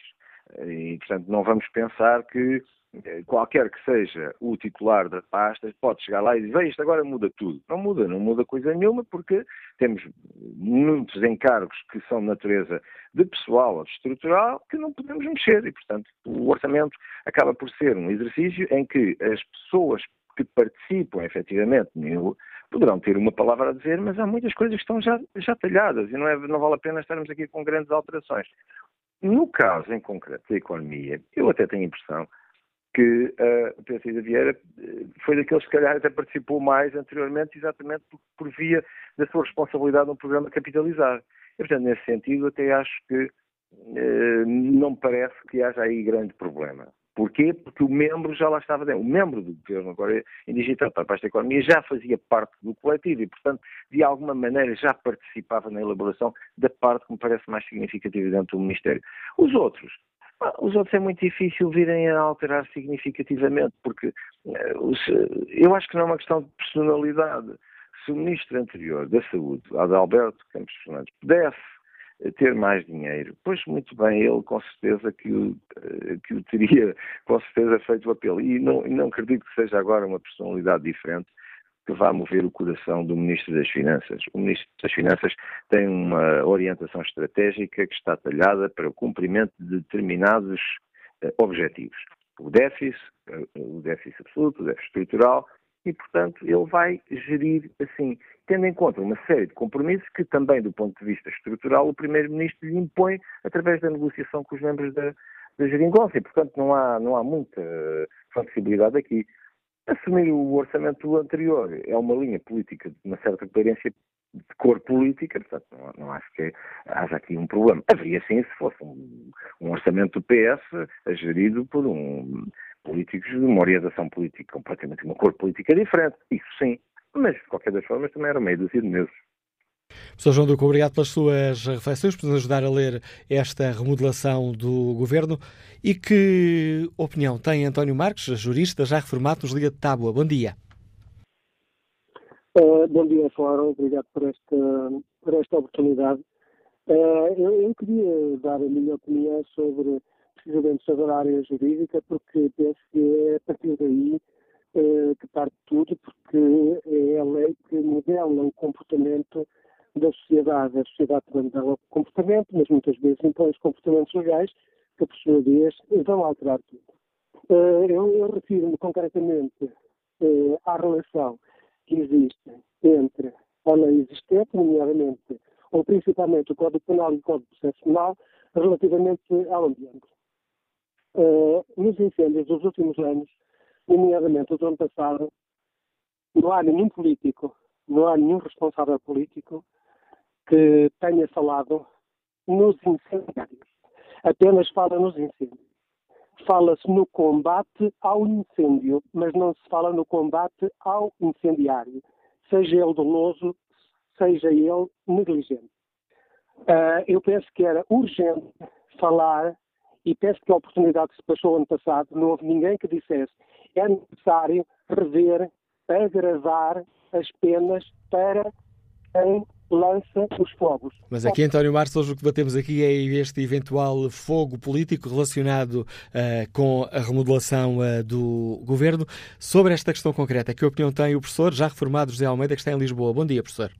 E, portanto, não vamos pensar que eh, qualquer que seja o titular da pasta pode chegar lá e dizer, isto agora muda tudo. Não muda, não muda coisa nenhuma, porque temos muitos encargos que são de natureza de pessoal ou de estrutural que não podemos mexer e, portanto, o orçamento acaba por ser um exercício em que as pessoas que participam efetivamente nele poderão ter uma palavra a dizer, mas há muitas coisas que estão já, já talhadas e não, é, não vale a pena estarmos aqui com grandes alterações. No caso em concreto da economia, eu até tenho a impressão que uh, o Pedro Cida Vieira eh, foi daqueles que, calhar, até participou mais anteriormente, exatamente por, por via da sua responsabilidade no programa Capitalizar. E, portanto, nesse sentido, até acho que uh, não parece que haja aí grande problema. Porquê? Porque o membro já lá estava dentro. O membro do governo agora em digital para a economia já fazia parte do coletivo e, portanto, de alguma maneira já participava na elaboração da parte que me parece mais significativa dentro do Ministério. Os outros, os outros é muito difícil virem a alterar significativamente, porque uh, eu acho que não é uma questão de personalidade. Se o ministro anterior da Saúde, Adalberto Campos Fernandes, pudesse ter mais dinheiro. Pois muito bem, ele com certeza que o, eh, que o teria com certeza feito o apelo. E não, não acredito que seja agora uma personalidade diferente que vá mover o coração do Ministro das Finanças. O Ministro das Finanças tem uma orientação estratégica que está talhada para o cumprimento de determinados uh, objetivos. O déficit, uh, o déficit absoluto, o déficit estrutural, e, portanto, ele vai gerir assim, tendo em conta uma série de compromissos que também, do ponto de vista estrutural, o Primeiro-Ministro lhe impõe através da negociação com os membros da, da geringonça. E, portanto, não há, não há muita flexibilidade aqui. Assumir o orçamento anterior é uma linha política de uma certa coerência de cor política, portanto, não, não acho que haja aqui um problema. Haveria sim se fosse um, um orçamento do PS gerido por um políticos de uma orientação política completamente, uma cor política diferente, isso sim, mas de qualquer das formas também era meio dúzia de meses. Professor João Duque, obrigado pelas suas reflexões, por nos ajudar a ler esta remodelação do Governo. E que opinião tem António Marques, jurista já reformado nos Liga de Tábua? Bom dia. Uh, bom dia, Fórum. Obrigado por esta, por esta oportunidade. Uh, eu, eu, queria dar a minha opinião sobre precisamente sobre a área jurídica, porque penso que é a partir daí uh, que parte tudo, porque é a lei que modela o comportamento da sociedade. A sociedade modela o comportamento, mas muitas vezes impõe os comportamentos legais que, por sua vez, vão alterar tudo. Uh, eu, eu refiro-me concretamente uh, à relação que existe entre a lei existente, nomeadamente, ou principalmente o Código Penal e o Código Processual, relativamente ao ambiente. Uh, nos incêndios dos últimos anos, nomeadamente do ano passado, não há nenhum político, não há nenhum responsável político que tenha falado nos incendiários. Apenas fala nos incêndios. Fala-se no combate ao incêndio, mas não se fala no combate ao incendiário, seja ele doloso, seja ele negligente. Uh, eu penso que era urgente falar e penso que a oportunidade que se passou ano passado, não houve ninguém que dissesse é necessário rever, agravar as penas para quem lança os fogos. Mas aqui, António Marcos, hoje o que batemos aqui é este eventual fogo político relacionado uh, com a remodelação uh, do governo. Sobre esta questão concreta, que opinião tem o professor, já reformado José Almeida, que está em Lisboa? Bom dia, professor.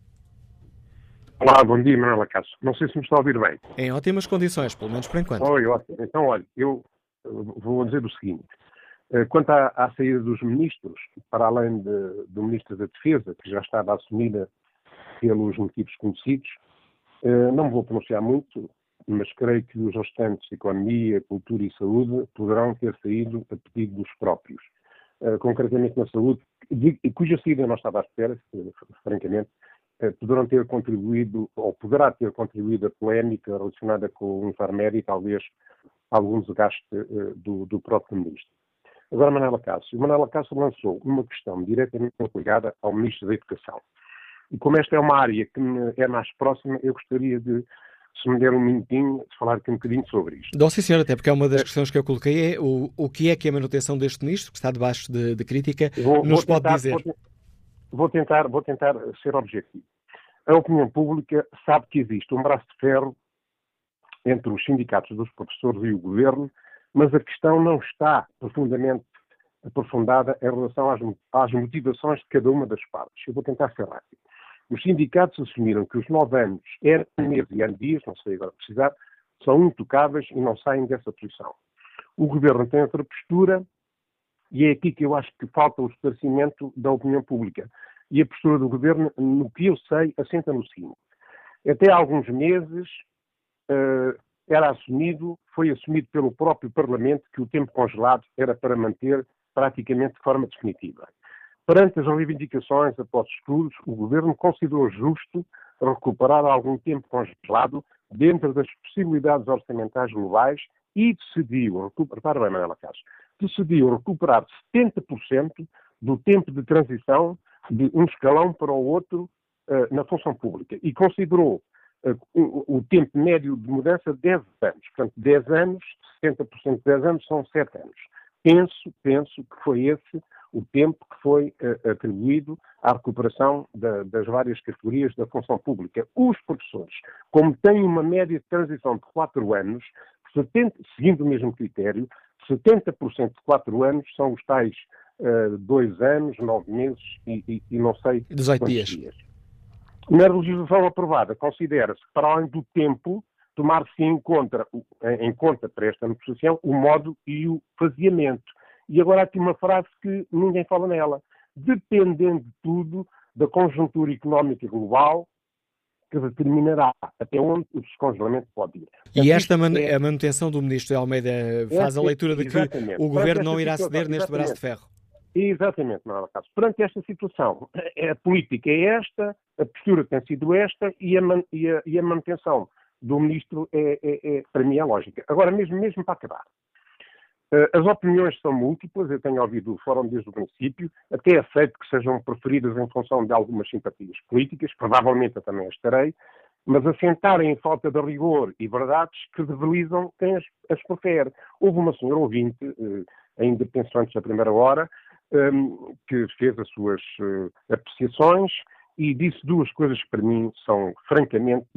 Olá, bom dia, Manuela Castro. Não sei se me está a ouvir bem. Em ótimas condições, pelo menos por enquanto. Oi, ótimo. Então, olha, eu vou dizer o seguinte. Eh, quanto à, à saída dos ministros, para além de, do Ministro da Defesa, que já estava assumida pelos motivos conhecidos, eh, não me vou pronunciar muito, mas creio que os restantes, Economia, Cultura e Saúde, poderão ter saído a pedido dos próprios. Eh, concretamente na saúde, cuja saída não estava à espera, francamente, eh, poderão ter contribuído, ou poderá ter contribuído a polémica relacionada com o Infarmed e talvez algum desgaste uh, do, do, próprio Ministro. Agora, Manela Cássio. Manela Cássio lançou uma questão diretamente ligada ao Ministro da Educação. E como esta é uma área que me é mais próxima, eu gostaria de, se me der um minutinho, de falar aqui um bocadinho sobre isto. Não, sim, senhor, até porque é uma das questões que eu coloquei é o, o que é que é a manutenção deste Ministro, que está debaixo de, de crítica, vou, nos vou pode tentar, dizer. Vou, Vou tentar, vou tentar ser objetivo. A opinião pública sabe que existe um braço de ferro entre os sindicatos dos professores e o governo, mas a questão não está profundamente aprofundada em relação às, às motivações de cada uma das partes. Eu vou tentar ser rápido. Os sindicatos assumiram que os nove anos, eram meses e anos dias, não sei agora precisar, são intocáveis e não saem dessa posição. O governo tem outra postura e é aqui que eu acho que falta o esclarecimento da opinião pública. E a postura do governo, no que eu sei, assenta no seguinte. Até há alguns meses uh, era assumido, foi assumido pelo próprio Parlamento que o tempo congelado era para manter praticamente de forma definitiva. Perante as reivindicações após estudos, o governo considerou justo recuperar algum tempo congelado dentro das possibilidades orçamentais globais e decidiu, repare bem, Manuela Castro, decidiu recuperar 70% do tempo de transição de um escalão para o outro uh, na função pública e considerou uh, o, o, tempo médio de mudança 10 anos. Portanto, 10 anos, 70% de 10 anos são 7 anos. Penso, penso que foi esse o tempo que foi uh, atribuído à recuperação da, das várias categorias da função pública. Os professores, como têm uma média de transição de 4 anos, 70, seguindo o mesmo critério, 70% de 4 anos são os tais 2 uh, anos, 9 meses e, e, e, não sei 18 dias. dias. Na legislação aprovada, considera-se que, para além do tempo, tomar-se em conta, em conta para esta negociação o modo e o faziamento. E agora há aqui uma frase que ninguém fala nela. Dependendo de tudo da conjuntura económica global, que determinará até onde o descongelamento pode ir. E esta man é... a manutenção do Ministro Almeida faz a leitura de que o Governo não irá ceder neste braço de ferro. Exatamente, não o caso. Perante esta situação, a política é esta, a postura tem sido esta e a, man e a, e a manutenção do Ministro é, é, é, para mim, é lógica. Agora, mesmo, mesmo para acabar, eh, as opiniões são múltiplas, eu tenho ouvido o fórum desde o princípio, até aceito que sejam preferidas em função de algumas simpatias políticas, provavelmente eu também estarei, mas assentarem em falta de rigor e verdades que debilizam quem as, as prefere. Houve uma senhora ouvinte, eh, ainda penso antes da primeira hora, ehm, que fez as suas eh, apreciações e disse duas coisas que para mim são francamente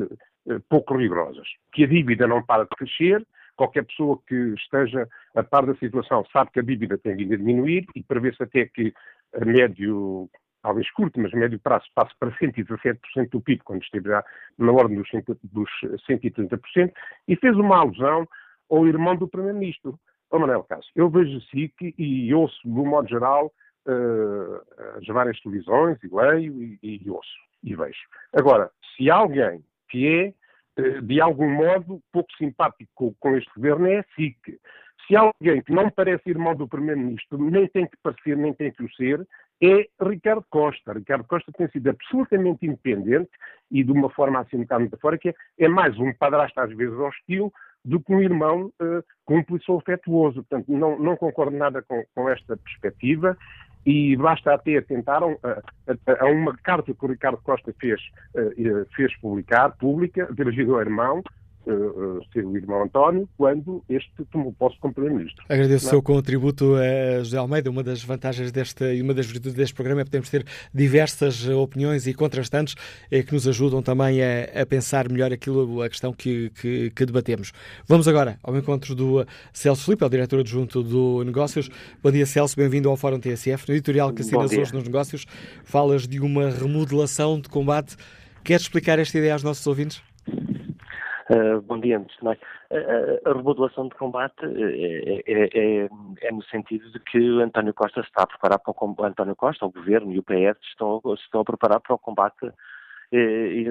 pouco rigorosas. Que a dívida não para de crescer, Qualquer pessoa que esteja a par da situação sabe que a dívida tem vindo a diminuir e prevê-se até que a médio, talvez curto, mas médio prazo, passe para 117% do PIB, quando estiver na ordem dos, dos 130%, e fez uma alusão ao irmão do Primeiro-Ministro, ao Manuel Cássio. Eu vejo SIC e ouço, de um modo geral, uh, as várias televisões, e leio e, e ouço, e vejo. Agora, se alguém que é eh, de algum modo, pouco simpático com este governo é a SIC. Se alguém que não parece irmão do Primeiro-Ministro, nem tem que parecer, nem tem que o ser, é Ricardo Costa. Ricardo Costa tem sido absolutamente independente e de uma forma assim um bocado metafórica, é mais um padrasto às vezes hostil do que um irmão uh, cúmplice ou afetuoso. Portanto, não, não concordo nada com, com esta perspectiva e basta até tentaram uh, a, a, uma carta que o Ricardo Costa fez, uh, fez publicar, pública, dirigida ao irmão, uh, ser o irmão António, quando este tomou posse como Primeiro-Ministro. Agradeço Não? o seu contributo a José Almeida. Uma das vantagens deste e uma das virtudes deste programa é podermos ter diversas opiniões e contrastantes é, que nos ajudam também a, a, pensar melhor aquilo, a questão que, que, que, debatemos. Vamos agora ao encontro do Celso Filipe, é o diretor adjunto do Negócios. Bom dia, Celso, bem-vindo ao Fórum TSF. No editorial que assinas hoje nos Negócios, falas de uma remodelação de combate. Queres explicar esta ideia aos nossos ouvintes? Uh, bom dia, antes mais. Uh, a remodelação de combate é, é, é, é, no sentido de que o António Costa está a preparar para o António Costa, o Governo e o PS estão, estão a preparar para o combate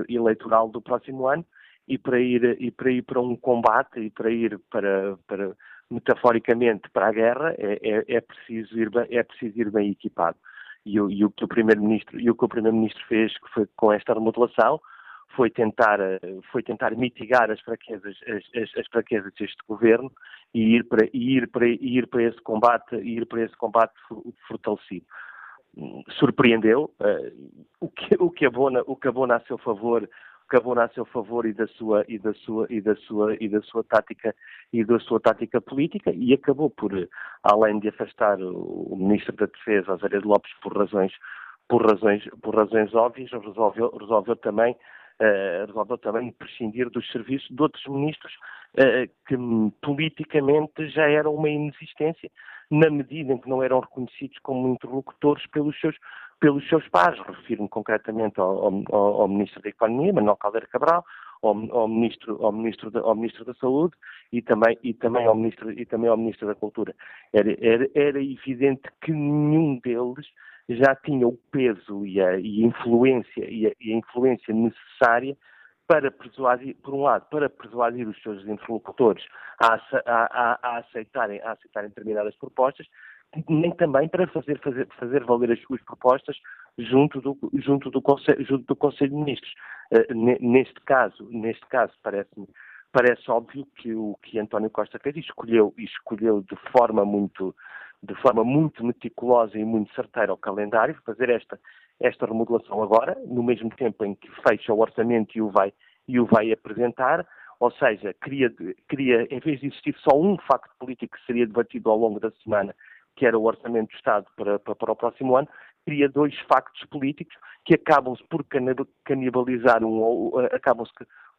eleitoral do próximo ano e para ir, e para, ir para um combate e para ir para, para metaforicamente para a guerra é, é, é, preciso, ir, é preciso ir bem equipado. E, e o que o Primeiro-Ministro e o que o Primeiro-Ministro fez que foi com esta remodelação foi tentar, eh, foi tentar mitigar as fraquezas, as, as, as fraquezas deste governo e ir para, e ir para, e ir para esse combate, ir para esse combate fortalecido. Surpreendeu uh, o que o que abona o que abona a seu favor que abona a seu favor e da sua e da sua e da sua e da sua tática e da sua tática política e acabou por além de afastar o, ministro da Defesa Azeredo Lopes por razões por razões por razões óbvias resolveu resolveu também uh, resolveu também prescindir dos serviços de outros ministros uh, que politicamente já eram uma inexistência, na medida em que não eram reconhecidos como interlocutores pelos seus, pelos seus pares. Refiro-me concretamente ao, ao, ao, Ministro da Economia, Manuel Caldeira Cabral, ao, ao, ministro, ao, ministro da, ao Ministro da Saúde e também, e também, ao, ministro, e também ao Ministro da Cultura. Era, era, era evidente que nenhum deles já tinha o peso e a, e influência e a, e a, influência necessária para persuadir, por um lado, para persuadir os seus interlocutores a, a, a, aceitarem, a aceitarem determinadas propostas, nem também para fazer, fazer, fazer valer as suas propostas junto do, junto do, Conselho, junto do Conselho de Ministros. Uh, neste caso, neste caso parece-me parece óbvio que o que António Costa fez e escolheu, e escolheu de forma muito de forma muito meticulosa e muito certeira o calendário, fazer esta, esta remodelação agora, no mesmo tempo em que fecha o orçamento e o vai, e o vai apresentar, ou seja, queria, queria, em vez de existir só um facto político que seria debatido ao longo da semana, que era o orçamento do Estado para, para, para o próximo ano, cria dois factos políticos que acabam-se por canibalizar um acabam-se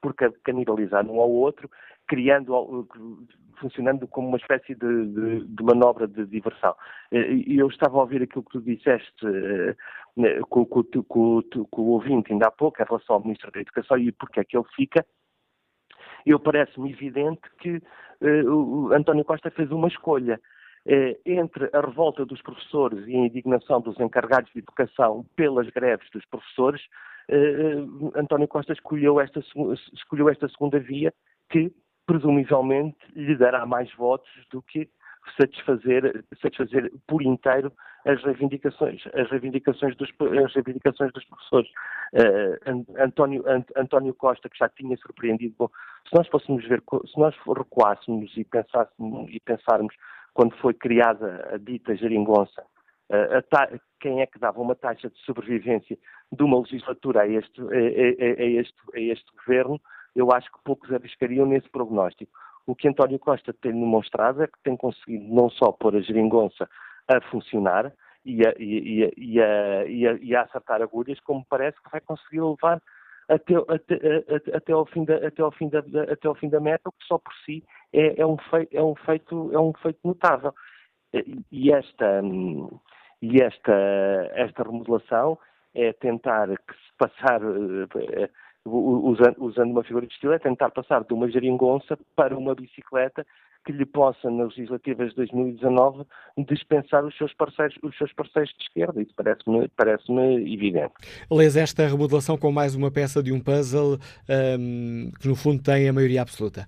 por canibalizar um ao outro, criando, funcionando como uma espécie de, de, de manobra de diversão. E eu estava a ouvir aquilo que tu disseste uh, com, com, com, com, o ouvinte ainda há pouco, em relação ao Ministro da Educação e porque é que ele fica. Eu parece-me evidente que uh, António Costa fez uma escolha uh, entre a revolta dos professores e a indignação dos encarregados de educação pelas greves dos professores. António Costa escolheu esta, escolheu esta segunda via que presumivelmente lhe dará mais votos do que satisfazer, satisfazer por inteiro as reivindicações, as reivindicações dos, as reivindicações dos professores. Uh, António, Ant, António Costa, que já tinha surpreendido, bom, se nós fôssemos ver, se nós recuássemos e pensássemos e pensarmos quando foi criada a dita geringonça, quem é que dava uma taxa de sobrevivência de uma legislatura a este, a, a, a este, a este governo, eu acho que poucos arriscariam nesse prognóstico. O que António Costa tem demonstrado é que tem conseguido não só pôr a geringonça a funcionar e a, e, e, a, e, a, e a acertar agulhas, como parece que vai conseguir levar até, até, até, ao, fim da, até, ao, fim da, até ao fim da meta, o que só por si é, é, um, feito, é, um, feito, é um feito notável. E esta, e esta, esta remodelação é tentar que se passar eh, usando, uma figura de estilo, é tentar passar de uma geringonça para uma bicicleta que lhe possa, nas legislativas de 2019, dispensar os seus parceiros, os seus parceiros de esquerda. Isso parece-me parece evidente. Lês esta remodelação com mais uma peça de um puzzle um, que, no fundo, tem a maioria absoluta?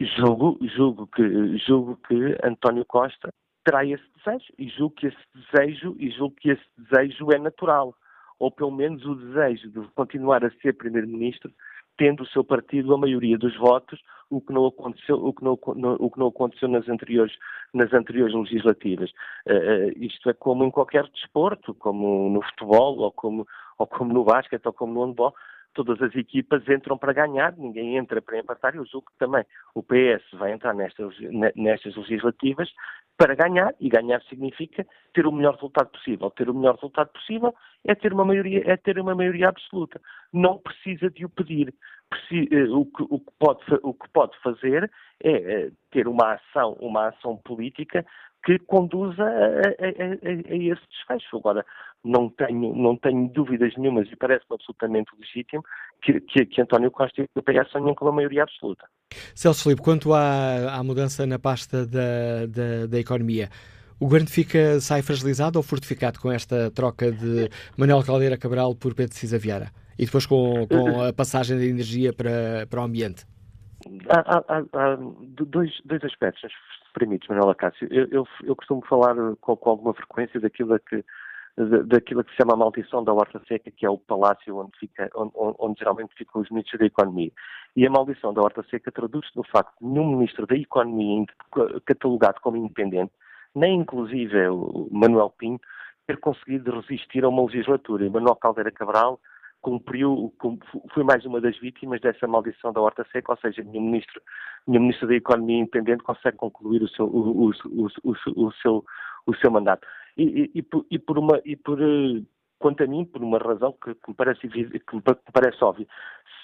Julgo, julgo, que, julgo que António Costa terá esse desejo e julgo que esse desejo, e julgo que esse desejo é natural. ou pelo menos o desejo de continuar a ser Primeiro-Ministro, tendo o seu partido a maioria dos votos, o que não aconteceu, o que não, o que não aconteceu nas anteriores, nas anteriores legislativas. Uh, isto é como em qualquer desporto, como no futebol, ou como, ou como no basquete, ou como no handball, todas as equipas entram para ganhar, ninguém entra para empatar, eu julgo que também o PS vai entrar nestas, nestas legislativas para ganhar, e ganhar significa ter o melhor resultado possível. Ter o melhor resultado possível é ter uma maioria, é ter uma maioria absoluta. Não precisa de o pedir. Eh, o que, o que, pode, o que pode fazer é eh, ter uma ação, uma ação política que conduza a, a, a, a, esse desfecho. Agora, não tenho, não tenho dúvidas nenhumas e parece-me absolutamente legítimo que, que, que, António Costa e o PS sonham com uma maioria absoluta. Celso Filipe, quanto à, à mudança na pasta da, da, da economia, o governo fica, sai fragilizado ou fortificado com esta troca de Manuel Caldeira Cabral por Pedro Cisa Vieira? E depois com, com a passagem da energia para, para o ambiente? Há, há, há dois, dois aspectos, se permites, Manuela Cássio. Eu, eu, eu, costumo falar com, com, alguma frequência daquilo que, daquilo que se chama a maldição da Horta Seca, que é o palácio onde, fica, onde, onde geralmente ficam os ministros da Economia. E a maldição da Horta Seca traduz-se no facto de nenhum ministro da Economia catalogado como independente, nem inclusive o Manuel Pinto, ter conseguido resistir a uma legislatura. E Manuel Caldeira Cabral cumpriu, foi mais uma das vítimas dessa maldição da horta seca, ou seja, nenhum ministro, nenhum ministro da Economia independente consegue concluir o seu, o, o, o, o seu, o seu mandato. E, e, e, por uma, e por, eh, quanto a mim, por uma razão que, que, me parece, que me parece óbvia,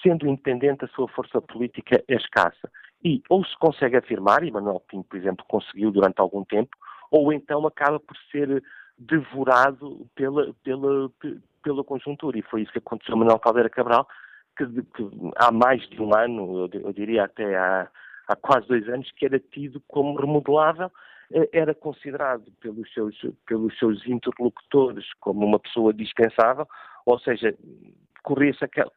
sendo independente a sua força política é escassa. E ou se consegue afirmar, e Manuel Pinto, por exemplo, conseguiu durante algum tempo, ou então acaba por ser devorado pela, pela, pela conjuntura. E foi isso que aconteceu a Manuel Caldeira Cabral, que, que há mais de um ano, eu, diria até há, há quase dois anos, que era tido como remodelável, era considerado pelos seus, pelos seus interlocutores como uma pessoa dispensável, ou seja, corria aquela,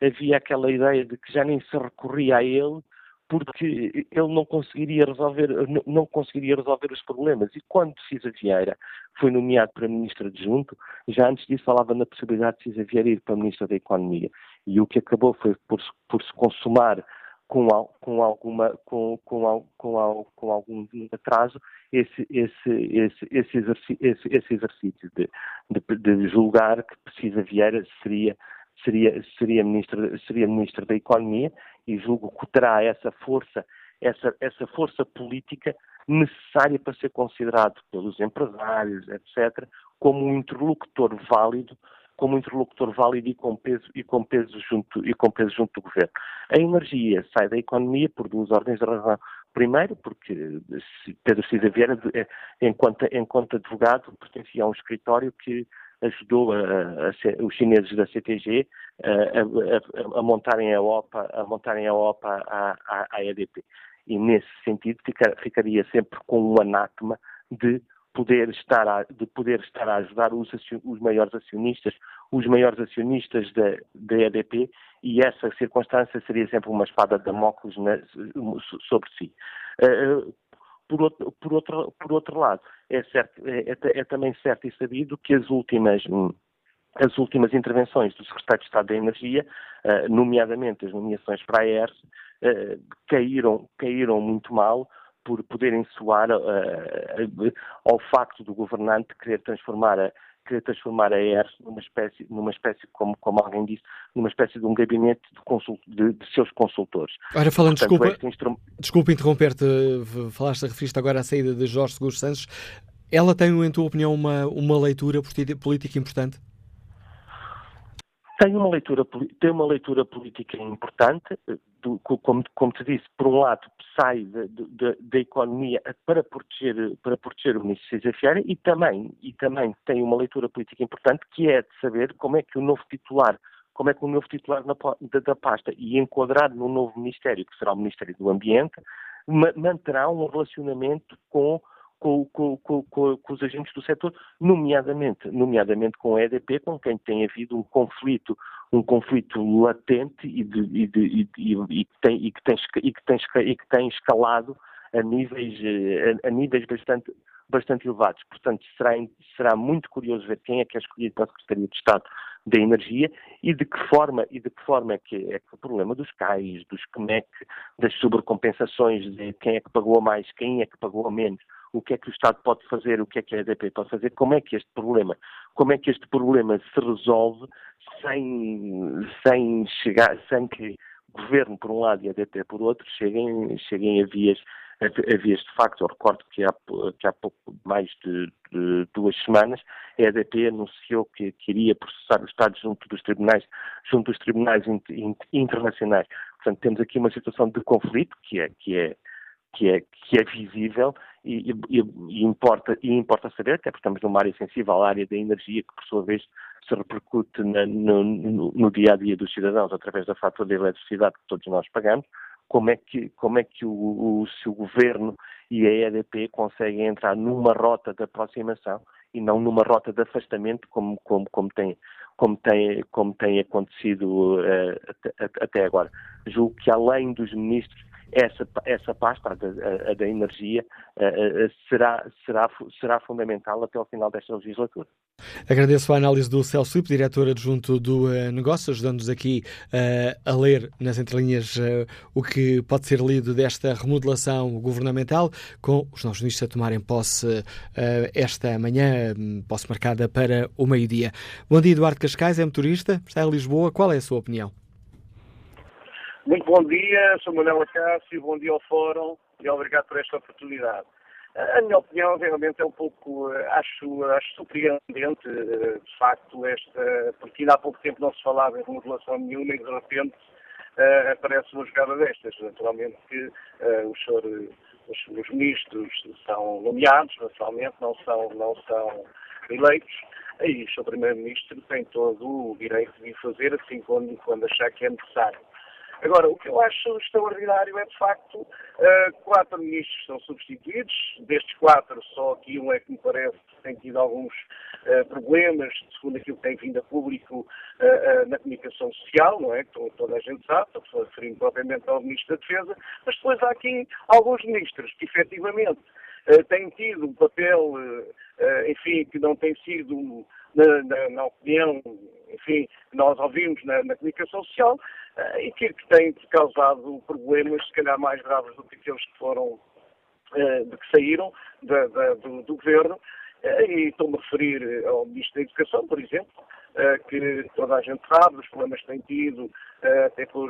havia aquela ideia de que já nem se recorria a ele porque ele não conseguiria resolver, não conseguiria resolver os problemas. E quando Cisa Vieira foi nomeado para ministro adjunto, já antes disso falava na possibilidade de Cisa Vieira ir para ministro da Economia. E o que acabou foi por, por se consumar com, com, alguma, com, com, com, com algum atraso esse, esse, esse, esse, exercício, esse, esse exercício de, de, de julgar que Cisa Vieira seria seria, seria, ministro, seria da Economia e julgo que terá essa força, essa, essa força política necessária para ser considerado pelos empresários, etc., como um interlocutor válido, como interlocutor válido e com peso e com peso junto e com peso junto do governo. A energia sai da economia por duas ordens de razão. Primeiro, porque Pedro Cisa Vieira, enquanto, enquanto advogado, pertencia a um escritório que ajudou a, a, os chineses da CTG a, a, montarem a OPA, a montarem a OPA à EDP. E nesse sentido fica, ficaria sempre com um anátema de poder estar a, de poder estar a ajudar os, os maiores acionistas, os maiores acionistas da, da EDP, e essa circunstância seria sempre uma espada de Damocles sobre si. Uh, por outro, por outro, por outro lado, é, certo, é, é, é também certo e sabido que as últimas as últimas intervenções do Secretário de Estado da Energia, uh, nomeadamente as nomeações para a ERS, caíram, caíram muito mal por poderem soar uh, ao facto do governante querer transformar a, querer transformar a ERS numa espécie, numa espécie como, como alguém disse, numa espécie de um gabinete de, consult, de, de seus consultores. Ora, falando, Portanto, desculpa, desculpa interromper-te, falaste, referiste agora à saída de Jorge Seguros Santos. Ela tem, em tua opinião, uma, uma leitura política importante? Tem uma leitura, tem uma leitura política importante, eh, do, como, como te disse, por um lado sai da economia para proteger, para proteger o ministro César Fiera e também, e também tem uma leitura política importante que é de saber como é que o novo titular como é que o novo titular da, pasta e enquadrado no novo Ministério, que será o Ministério do Ambiente, manterá um relacionamento com com, com, com, com, os agentes do setor, nomeadamente, nomeadamente com a EDP, com quem tem havido um conflito, um conflito latente e, que, tem, escalado a níveis, eh, a, a níveis bastante, bastante elevados. Portanto, será, será muito curioso ver quem é que é escolhido para a Secretaria de Estado da energia e de que forma e de que forma é que, é que o problema dos CAIs, dos CNEC, das sobrecompensações, de quem é que pagou mais, quem é que pagou menos, o que é que o Estado pode fazer, o que é que a EDP pode fazer, como é que este problema, como é que este problema se resolve sem, sem chegar, sem que o Governo por um lado e a EDP por outro cheguem, cheguem a vias a vias de facto. Eu recordo que há, que há pouco mais de, de, duas semanas a EDP anunciou que, que iria processar o Estado junto dos tribunais, junto dos tribunais internacionais. Portanto, temos aqui uma situação de conflito que é, que é, que é, que é visível e, e, e, importa, e importa saber, até porque estamos numa área sensível, a área da energia, que por sua vez se repercute na, no, no, no, dia a dia dos cidadãos através da fatura de eletricidade que todos nós pagamos, como é que, como é que o, o governo e a EDP conseguem entrar numa rota de aproximação e não numa rota de afastamento como, como, como, tem, como, tem, como tem acontecido uh, até, até agora. Julgo que além dos ministros essa, essa pasta, a da, a, da energia, uh, será, será, será fundamental até ao final desta legislatura. Agradeço a análise do Celso Filipe, diretor adjunto do uh, negócio, ajudando-nos aqui uh, a ler nas entrelinhas uh, o que pode ser lido desta remodelação governamental, com os novos ministros a tomarem posse esta manhã, um, posse marcada para o meio-dia. Bom dia, Eduardo Cascais, é motorista, está em Lisboa. Qual é a sua opinião? Muito bom dia, sou Manuel Acácio, bom dia ao Fórum e obrigado por esta oportunidade. A minha opinião realmente é um pouco, acho, acho surpreendente, de facto, esta, porque ainda há pouco tempo não se falava em remodelação nenhuma e de repente uh, aparece uma jogada destas. Naturalmente que uh, os, os, os, ministros são nomeados, naturalmente, não são, não são eleitos, e o Primeiro-Ministro tem todo o direito de fazer assim quando, quando achar que é necessário. Agora, o que eu acho extraordinário é, de facto, uh, quatro ministros são substituídos. Destes quatro, só aqui um é que me parece que tem tido alguns uh, problemas, segundo aquilo que tem vindo a público uh, na comunicação social, não é? Que toda a gente sabe, estou referindo propriamente ao Ministro da Defesa, mas depois há aqui alguns ministros que, efetivamente, têm tido um papel, enfim, que não tem sido, na, na, na opinião, enfim, nós ouvimos na, na comunicação social, e que, que têm causado problemas, se calhar mais graves do que aqueles que foram, uh, de que saíram da, da, do, do, governo. Uh, e estou-me a referir ao Ministro da Educação, por exemplo, que toda a gente sabe os problemas que tem tido, até por,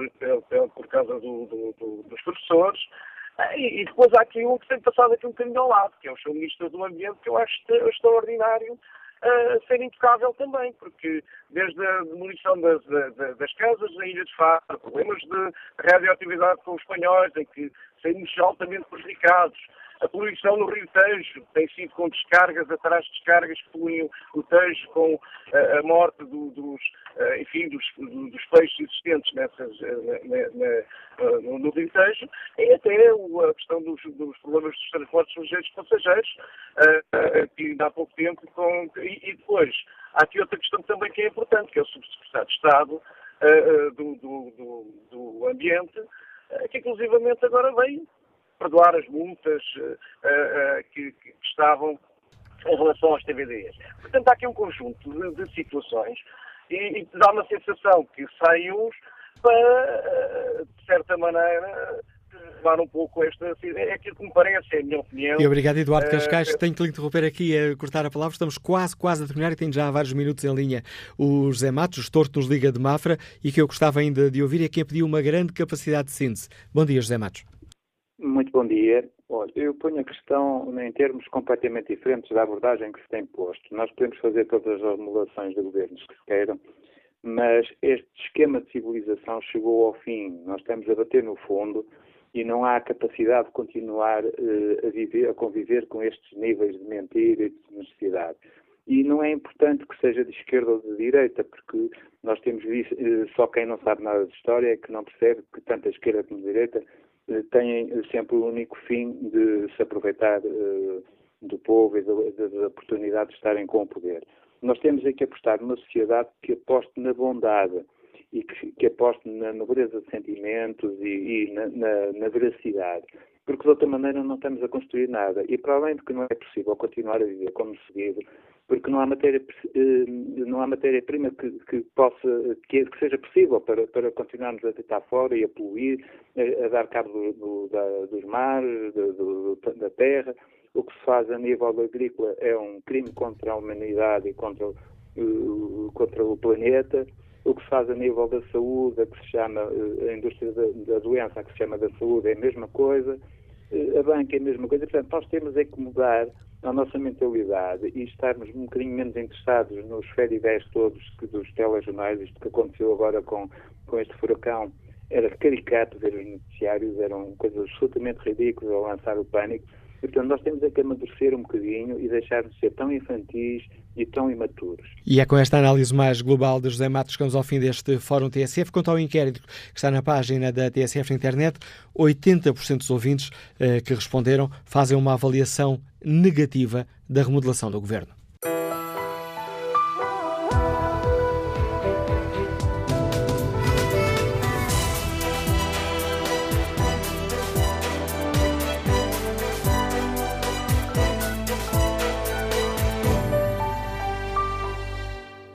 por, causa do, do, do, dos professores. E, depois há aqui um que tem passado aqui um bocadinho ao lado, que é o seu Ministro do Ambiente, que eu acho extraordinário a ser intocável também, porque desde a demolição das, das, das casas na Ilha de Faro, problemas de radioatividade com os espanhóis, em que saímos altamente prejudicados, a poluição no Rio Tejo tem sido com descargas atrás de descargas que poluem o Tejo com a, eh, a morte do, dos, uh, enfim, dos, do, dos, peixes existentes nessas, uh, na, na, no Rio Tejo. E até a questão dos, dos problemas dos transportes sujeitos passageiros, que ainda há pouco tempo, com, e, e, depois há aqui outra questão também que é importante, que é o Subsecretário de Estado do, do, do, do Ambiente, que inclusivamente agora veio perdoar as multas uh, uh, que, que, estavam em relação aos TVDs. Portanto, há aqui um conjunto de, de situações e, e, dá uma sensação que saem uns para, de certa maneira, levar um pouco esta. É aquilo que me parece, é a minha opinião. E obrigado, Eduardo Cascais. Uh, Tenho que lhe interromper aqui a cortar a palavra. Estamos quase, quase a terminar e tenho já há vários minutos em linha o José Matos, gestor nos Liga de Mafra, e que eu gostava ainda de ouvir é quem pediu uma grande capacidade de síntese. Bom dia, José Matos. Muito bom dia. Olha, eu ponho a questão em termos completamente diferentes da abordagem que se tem posto. Nós podemos fazer todas as remodelações de governos que queiram, mas este esquema de civilização chegou ao fim. Nós estamos a bater no fundo e não há capacidade de continuar uh, a, viver, a conviver com estes níveis de mentira e de necessidade. E não é importante que seja de esquerda ou de direita, porque nós temos visto, uh, só quem não sabe nada de história é que não percebe que tanto a esquerda como a direita eh, têm sempre o único fim de se aproveitar uh, do povo e da oportunidade de estarem com o poder. Nós temos aqui que apostar numa sociedade que aposte na bondade e que, que aposte na nobreza de sentimentos e, e na, na, na, veracidade. Porque de outra maneira não estamos a construir nada. E para além de que não é possível continuar a viver como se vive, porque não há matéria eh, não há matéria prima que, que possa que, seja possível para, para continuarmos a deitar fora e a poluir, a, a dar cabo do, do, da, dos mares, do, da terra. O que se faz a nível agrícola é um crime contra a humanidade e contra, contra o planeta. O que se faz a nível da saúde, a que se chama uh, a indústria da, da doença, a que se chama da saúde, é a mesma coisa. A banca é a mesma coisa. Portanto, nós temos é que mudar a nossa mentalidade e estarmos um bocadinho menos interessados nos ferivéis todos dos telejornais, isto que aconteceu agora com, com este furacão, era caricato ver os noticiários, eram coisas absolutamente ridículas a lançar o pânico. E, portanto, nós temos é que amadurecer um bocadinho e deixar de ser tão infantis e tão imaturos. E é com esta análise mais global de José Matos que vamos ao fim deste Fórum TSF. Quanto ao inquérito que está na página da TSF na internet, 80% dos ouvintes eh, que responderam fazem uma avaliação negativa da remodelação do governo.